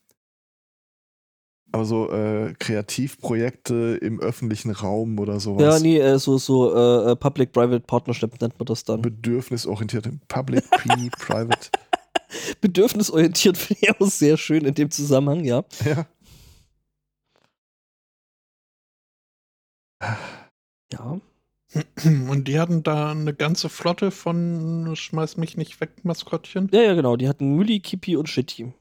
Aber so äh, Kreativprojekte im öffentlichen Raum oder sowas. Ja, nee, äh, so, so äh, äh Public-Private Partnership nennt man das dann. Bedürfnisorientiert. Public-Private. Bedürfnisorientiert finde ich auch sehr schön in dem Zusammenhang, ja. Ja. Ja. Und die hatten da eine ganze Flotte von Schmeiß mich nicht weg, Maskottchen? Ja, ja, genau. Die hatten Mülli, Kippi und Shitty.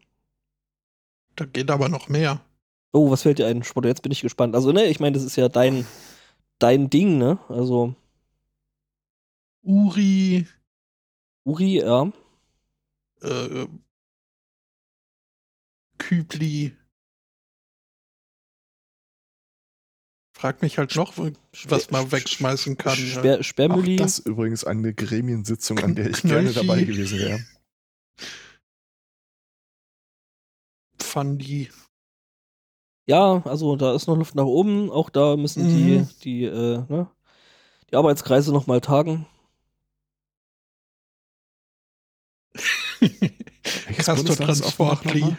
Da geht aber noch mehr. Oh, was fällt dir ein, Sport? Jetzt bin ich gespannt. Also, ne, ich meine, das ist ja dein, dein Ding, ne? Also. Uri. Uri, ja. Äh, Kübli. Frag mich halt noch, was man wegschmeißen kann. Sper Sperrmüli. Das ist übrigens eine Gremiensitzung, an der ich gerne dabei gewesen wäre. Pfandi ja, also da ist noch Luft nach oben. Auch da müssen mhm. die, die, äh, ne, die Arbeitskreise noch mal tagen. Castor-Transportli.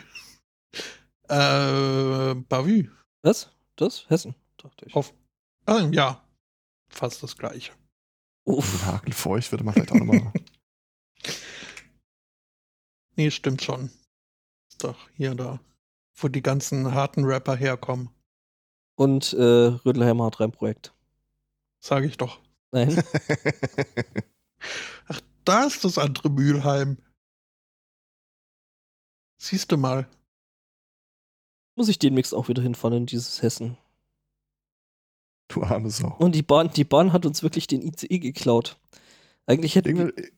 Äh, Bavü. Was? Das? Hessen, dachte ich. Auf, äh, ja, fast das gleiche. Uff. Hakelfeucht würde man vielleicht auch nochmal. nee, stimmt schon. Ist doch hier da wo die ganzen harten Rapper herkommen. Und äh, Rödelheimer hat ein Projekt. Sag ich doch. Nein. Ach, da ist das andere Mülheim. Siehst du mal. Muss ich demnächst auch wieder hinfahren in dieses Hessen. Du arme Sau. Und die Bahn, die Bahn hat uns wirklich den ICE geklaut. Eigentlich hätten wir, Irgendwann,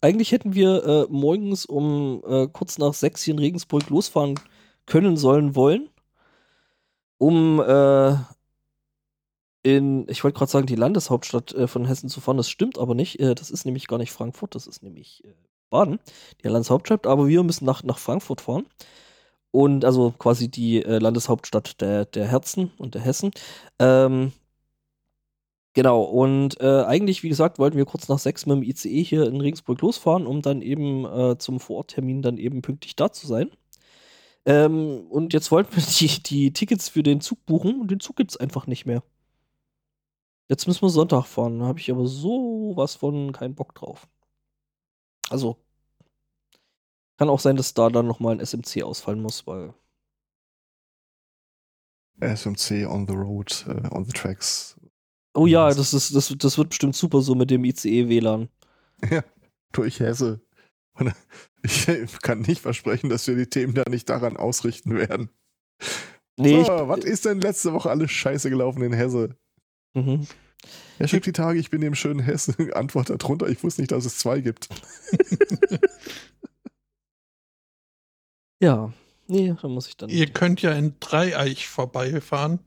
eigentlich hätten wir äh, morgens um äh, kurz nach sechs hier in Regensburg losfahren können, sollen, wollen, um äh, in, ich wollte gerade sagen, die Landeshauptstadt äh, von Hessen zu fahren. Das stimmt aber nicht. Äh, das ist nämlich gar nicht Frankfurt, das ist nämlich äh, Baden, die Landeshauptstadt. Aber wir müssen nach, nach Frankfurt fahren. Und also quasi die äh, Landeshauptstadt der, der Herzen und der Hessen. Ähm, Genau, und äh, eigentlich, wie gesagt, wollten wir kurz nach sechs mit dem ICE hier in Regensburg losfahren, um dann eben äh, zum Vororttermin dann eben pünktlich da zu sein. Ähm, und jetzt wollten wir die, die Tickets für den Zug buchen und den Zug gibt es einfach nicht mehr. Jetzt müssen wir Sonntag fahren, da habe ich aber sowas von keinen Bock drauf. Also, kann auch sein, dass da dann nochmal ein SMC ausfallen muss, weil SMC on the road, äh, on the tracks. Oh ja, das, ist, das, das wird bestimmt super so mit dem ICE-WLAN. Ja, durch Hesse. Und ich kann nicht versprechen, dass wir die Themen da nicht daran ausrichten werden. Nee, so, was ist denn letzte Woche alles scheiße gelaufen in Hesse? mhm. Er schickt die Tage, ich bin dem schönen Hessen. Antwort darunter, ich wusste nicht, dass es zwei gibt. Ja, nee, da muss ich dann. Ihr könnt ja in Dreieich vorbeifahren.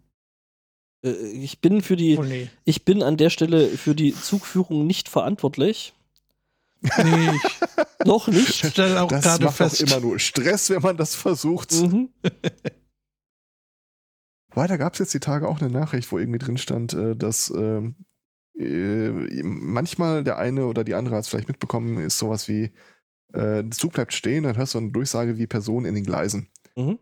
Äh, ich bin für die, Oh nee. ich bin an der Stelle für die Zugführung nicht verantwortlich. Nee, ich Noch nicht. stelle auch Das gerade macht fest. immer nur Stress, wenn man das versucht. Mhm. Weiter gab es jetzt die Tage auch eine Nachricht, wo irgendwie drin stand, äh, dass ähm, äh, manchmal der eine oder die andere hat es vielleicht mitbekommen, ist sowas wie, äh, der Zug bleibt stehen, dann hörst du eine Durchsage wie Person in den Gleisen. Mhm.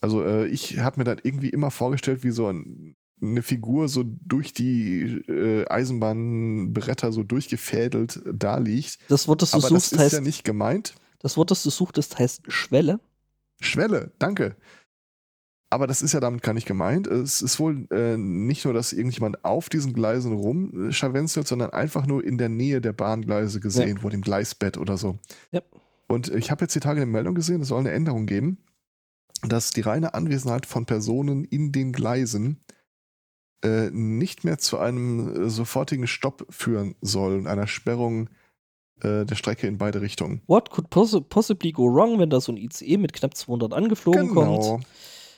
Also äh, ich habe mir dann irgendwie immer vorgestellt, wie so ein, eine Figur so durch die äh, Eisenbahnbretter so durchgefädelt da liegt. Das Wort, das du Aber das suchst, ist heißt, ja nicht gemeint. das Wort, das du suchtest, heißt Schwelle. Schwelle, danke. Aber das ist ja damit gar nicht gemeint. Es ist wohl äh, nicht nur, dass irgendjemand auf diesen Gleisen rumscharwenzelt, sondern einfach nur in der Nähe der Bahngleise gesehen, wurde im Gleisbett oder so. Ja. Und ich habe jetzt die Tage eine Meldung gesehen, es soll eine Änderung geben, dass die reine Anwesenheit von Personen in den Gleisen äh, nicht mehr zu einem äh, sofortigen Stopp führen soll und einer Sperrung äh, der Strecke in beide Richtungen. What could possi possibly go wrong, wenn da so ein ICE mit knapp 200 angeflogen kommt? Genau.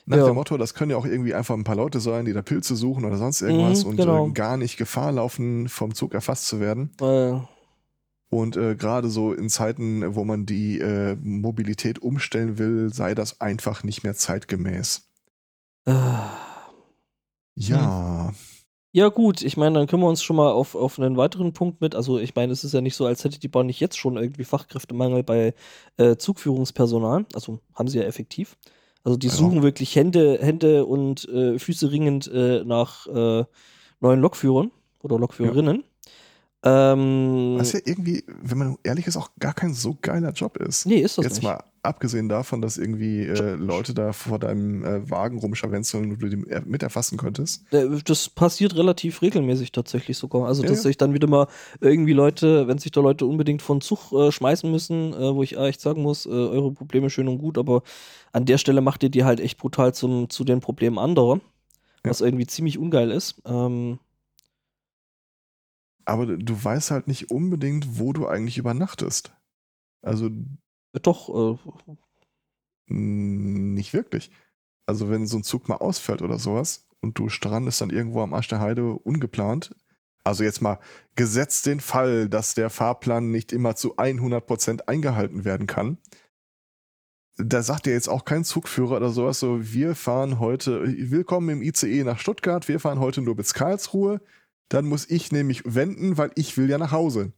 Nach Ja. dem Motto, das können ja auch irgendwie einfach ein paar Leute sein, die da Pilze suchen oder sonst irgendwas Mhm, und genau. gar nicht Gefahr laufen, vom Zug erfasst zu werden. Und gerade so in Zeiten, wo man die Mobilität umstellen will, sei das einfach nicht mehr zeitgemäß. äh, Ja, Ja, gut, ich meine, dann können wir uns schon mal auf, auf einen weiteren Punkt mit. Also, ich meine, es ist ja nicht so, als hätte die Bahn nicht jetzt schon irgendwie Fachkräftemangel bei äh, Zugführungspersonal. Also, haben sie ja effektiv. Also, die Ja. suchen wirklich Hände, Hände und äh, Füße ringend äh, nach äh, neuen Lokführern oder Lokführerinnen. Ähm, was ja irgendwie, wenn man ehrlich ist, auch gar kein so geiler Job ist. nee, ist das Jetzt nicht. mal abgesehen davon, dass irgendwie äh, Leute da vor deinem äh, Wagen rumscharwenzeln und du die er- mit erfassen könntest. Äh, Das passiert relativ regelmäßig tatsächlich sogar. Also, Ja, dass ja. sich dann wieder mal irgendwie Leute, wenn sich da Leute unbedingt von Zug äh, schmeißen müssen, äh, wo ich echt sagen muss, äh, eure Probleme schön und gut, aber an der Stelle macht ihr die halt echt brutal zum, zu den Problemen anderer, was irgendwie ziemlich ungeil ist. Ähm, Aber du- du weißt halt nicht unbedingt, wo du eigentlich übernachtest. Also doch, äh, mh, nicht wirklich. Also wenn so ein Zug mal ausfällt oder sowas und du strandest dann irgendwo am Arsch der Heide ungeplant. Also jetzt mal gesetzt den Fall, dass der Fahrplan nicht immer zu 100% eingehalten werden kann. Da sagt dir jetzt auch kein Zugführer oder sowas so, wir fahren heute, willkommen im ICE nach Stuttgart, wir fahren heute nur bis Karlsruhe. Dann muss ich nämlich wenden, weil ich will ja nach Hause.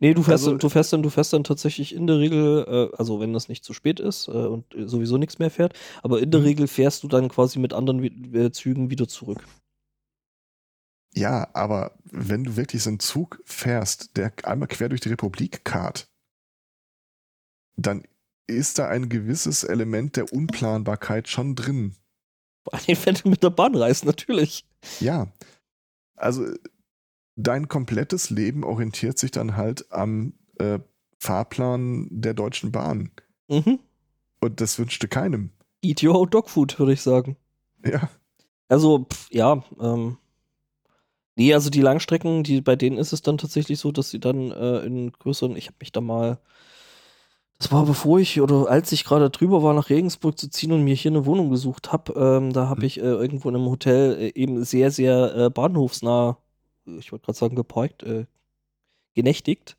Nee, du fährst, Also- dann, du, fährst dann, du fährst dann tatsächlich in der Regel, äh, also wenn das nicht zu spät ist äh, und sowieso nichts mehr fährt, aber in der Mhm. Regel fährst du dann quasi mit anderen äh, Zügen wieder zurück. Ja, aber wenn du wirklich so einen Zug fährst, der einmal quer durch die Republik karrt, dann ist da ein gewisses Element der Unplanbarkeit schon drin. Vor allem, wenn du mit der Bahn reist, natürlich. Ja. Also dein komplettes Leben orientiert sich dann halt am äh, Fahrplan der Deutschen Bahn. Mhm. Und das wünschte keinem. Eat your own dog food, würde ich sagen. Ja. Also, pff, ja, ähm. Nee, also die Langstrecken, die, bei denen ist es dann tatsächlich so, dass sie dann äh, in größeren, ich habe mich da mal, das war bevor ich oder als ich gerade drüber war, nach Regensburg zu ziehen und mir hier eine Wohnung gesucht habe, ähm, da habe Mhm. ich äh, irgendwo in einem Hotel äh, eben sehr, sehr äh, bahnhofsnah, ich wollte gerade sagen geparkt, äh, genächtigt.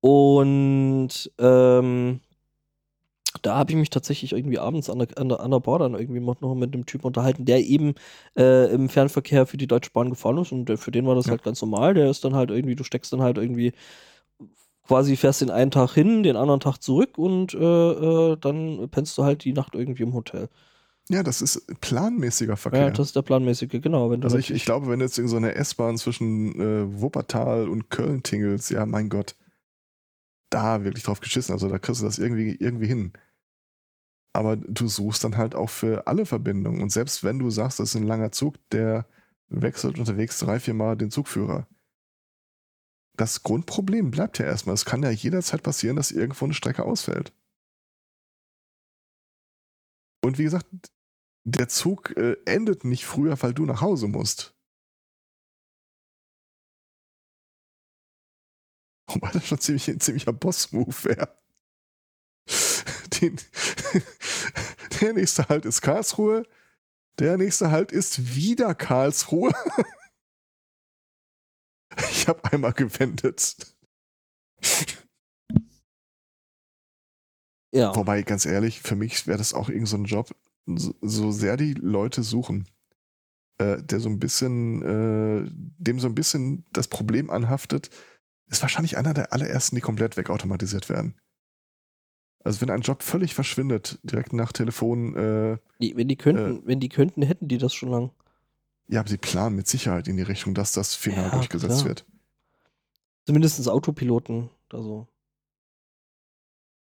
Und ähm, da habe ich mich tatsächlich irgendwie abends an der, an der, an der Bar dann irgendwie noch noch mit einem Typen unterhalten, der eben äh, im Fernverkehr für die Deutsche Bahn gefahren ist und der, für den war das Ja. halt ganz normal. Der ist dann halt irgendwie, du steckst dann halt irgendwie quasi fährst den einen Tag hin, den anderen Tag zurück und äh, äh, dann pennst du halt die Nacht irgendwie im Hotel. Ja, das ist planmäßiger Ja, Verkehr. das ist der planmäßige, genau. Also ich, natürlich- ich glaube, wenn du jetzt in so eine S-Bahn zwischen äh, Wuppertal und Köln tingelst, ja, mein Gott, da wirklich drauf geschissen. Also da kriegst du das irgendwie, irgendwie hin. Aber du suchst dann halt auch für alle Verbindungen. Und selbst wenn du sagst, das ist ein langer Zug, der wechselt unterwegs drei, vier Mal den Zugführer. Das Grundproblem bleibt ja erstmal. Es kann ja jederzeit passieren, dass irgendwo eine Strecke ausfällt. Und wie gesagt, der Zug äh, endet nicht früher, weil du nach Hause musst. Wobei das schon ziemlich, ein ziemlicher Boss-Move wäre. Der nächste Halt ist Karlsruhe. Der nächste Halt ist wieder Karlsruhe. Ich habe einmal gewendet. Ja. Wobei, ganz ehrlich, für mich wäre das auch irgend so ein Job, so, so sehr die Leute suchen, äh, der so ein bisschen, äh, dem so ein bisschen das Problem anhaftet, ist wahrscheinlich einer der allerersten, die komplett wegautomatisiert werden. Also wenn ein Job völlig verschwindet, direkt nach Telefon, äh, Die, wenn die könnten, wenn die könnten, hätten die das schon lang. ja, aber sie planen mit Sicherheit in die Richtung, dass das final Ja, durchgesetzt klar. wird. Zumindest Autopiloten. Also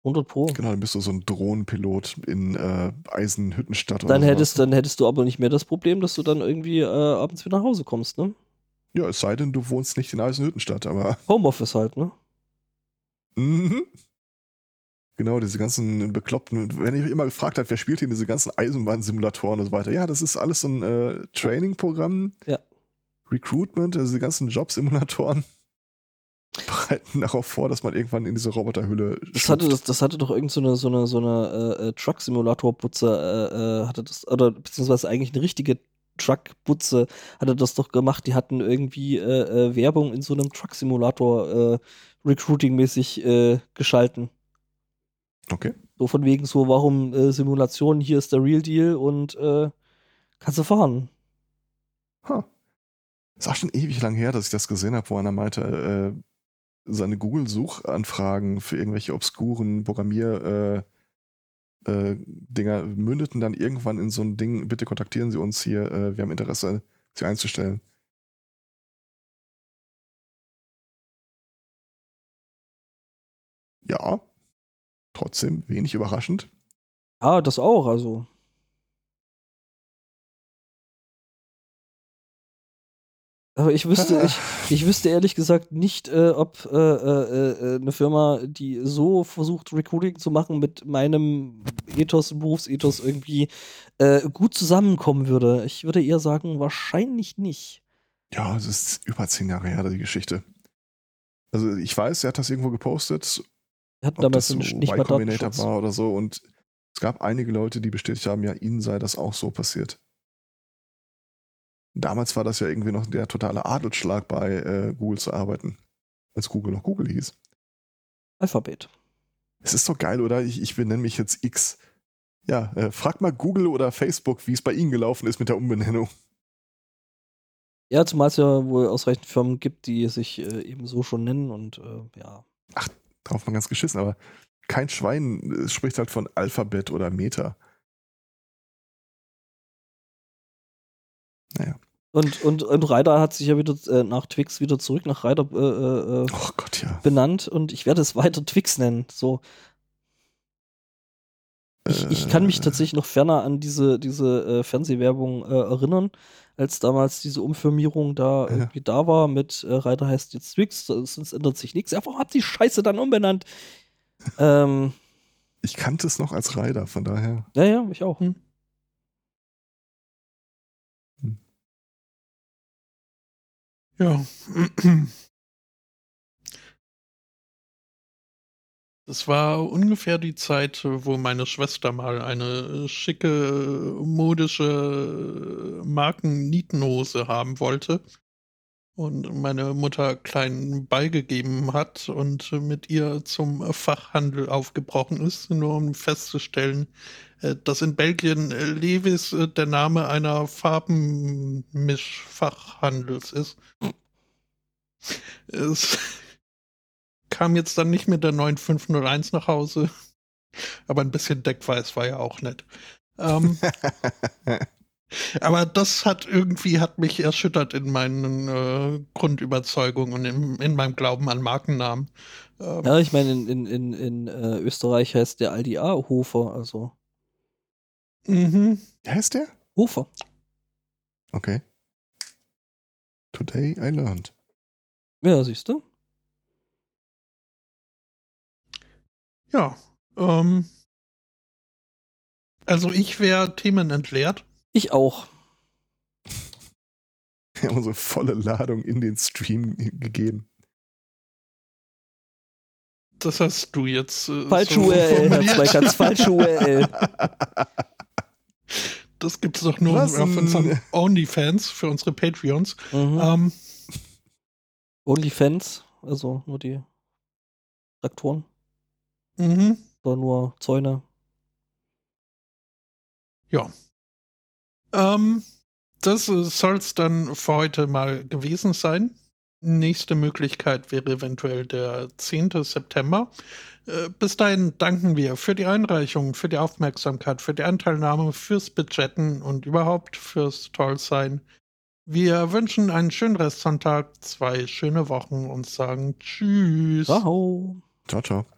100 Pro. Genau, dann bist du so ein Drohnenpilot in äh, Eisenhüttenstadt Dann hättest, dann hättest du aber nicht mehr das Problem, dass du dann irgendwie äh, abends wieder nach Hause kommst, ne? Ja, es sei denn, du wohnst nicht in Eisenhüttenstadt, aber Homeoffice halt, ne? Mhm. Genau, diese ganzen bekloppten, wenn ihr immer gefragt habt, wer spielt hier diese ganzen Eisenbahnsimulatoren und so weiter. Ja, das ist alles so ein äh, Training-Programm. Ja. Recruitment, also die ganzen Jobsimulatoren bereiten darauf vor, dass man irgendwann in diese Roboterhülle Das hatte, das, das hatte doch irgend so eine, so eine, so eine äh, äh, Truck-Simulator-Butze, äh, äh, hatte das, oder beziehungsweise eigentlich eine richtige Truck-Butze hatte das doch gemacht. Die hatten irgendwie äh, äh, Werbung in so einem Truck-Simulator Recruiting-mäßig geschalten. Okay. So von wegen so, warum äh, Simulation, hier ist der Real Deal und äh, kannst du fahren. Ha. Ist auch schon ewig lang her, dass ich das gesehen habe, wo einer meinte, äh, seine Google-Suchanfragen für irgendwelche obskuren Programmier- äh, äh, Dinger mündeten dann irgendwann in so ein Ding, bitte kontaktieren Sie uns hier, äh, wir haben Interesse, Sie einzustellen. Ja, trotzdem wenig überraschend. Ja, das auch, also. Aber ich wüsste, ich, ich wüsste ehrlich gesagt nicht, äh, ob äh, äh, äh, eine Firma, die so versucht, Recruiting zu machen, mit meinem Ethos, Berufsethos irgendwie äh, gut zusammenkommen würde. Ich würde eher sagen, wahrscheinlich nicht. Ja, es ist über zehn Jahre her, die Geschichte. Also ich weiß, er hat das irgendwo gepostet, ob das damals so nicht mal Y Combinator war oder so. Und es gab einige Leute, die bestätigt haben, ja, ihnen sei das auch so passiert. Damals war das ja irgendwie noch der totale Adelsschlag bei äh, Google zu arbeiten, als Google noch Google hieß. Alphabet. Es ist doch geil, oder? Ich, ich benenne mich jetzt X. Ja, äh, frag mal Google oder Facebook, wie es bei ihnen gelaufen ist mit der Umbenennung. Ja, zumal es ja wohl ausreichend Firmen gibt, die sich äh, eben so schon nennen und äh, ja. Drauf mal ganz geschissen, aber kein Schwein äh, spricht halt von Alphabet oder Meta. Und, und, und Ryder hat sich ja wieder äh, nach Twix wieder zurück nach Ryder äh, äh, äh, Oh Gott, ja. benannt und ich werde es weiter Twix nennen. So. Ich, ich kann mich Äh, tatsächlich noch ferner an diese, diese äh, Fernsehwerbung äh, erinnern, als damals diese Umfirmierung da Ja. irgendwie da war mit äh, Ryder heißt jetzt Twix, sonst ändert sich nichts. Ja, warum hat die Scheiße dann umbenannt? ähm, Ich kannte es noch als Rider, von daher. Ja, ja, ich auch. Hm. Ja. Das war ungefähr die Zeit, wo meine Schwester mal eine schicke, modische Marken-Nietenhose haben wollte und meine Mutter kleinen Ball gegeben hat und mit ihr zum Fachhandel aufgebrochen ist, nur um festzustellen, äh, dass in Belgien äh, Levis äh, der Name einer Farbenmischfachhandels ist. Es kam jetzt dann nicht mit der 9501 nach Hause, aber ein bisschen Deckweiß war ja auch nett. Ähm, aber das hat irgendwie hat mich erschüttert in meinen äh, Grundüberzeugungen und in, in, meinem Glauben an Markennamen. Ähm, ja, ich meine, in, in, in, in äh, Österreich heißt der Aldi A Hofer, also. Mhm. Wie heißt der? Hofer. Okay. Today I learned. Ja, siehst du? Ja. Ähm, also ich wäre themenentleert. Ich auch. Wir haben unsere volle Ladung in den Stream gegeben. Das hast du jetzt. Äh, falsche so URL, Herr Zweikatz, falsche URL. Das gibt es doch nur Was auf unseren OnlyFans für unsere Patreons. Mhm. Ähm, OnlyFans, also nur die Traktoren. Mhm. Oder nur Zäune. Ja. Ähm, das soll es dann für heute mal gewesen sein. Nächste Möglichkeit wäre eventuell der 10. September. Äh, bis dahin danken wir für die Einreichung, für die Aufmerksamkeit, für die Anteilnahme, fürs Budgetten und überhaupt fürs Tollsein. Wir wünschen einen schönen Restsonntag, zwei schöne Wochen und sagen Tschüss. Ciao. Ciao, ciao.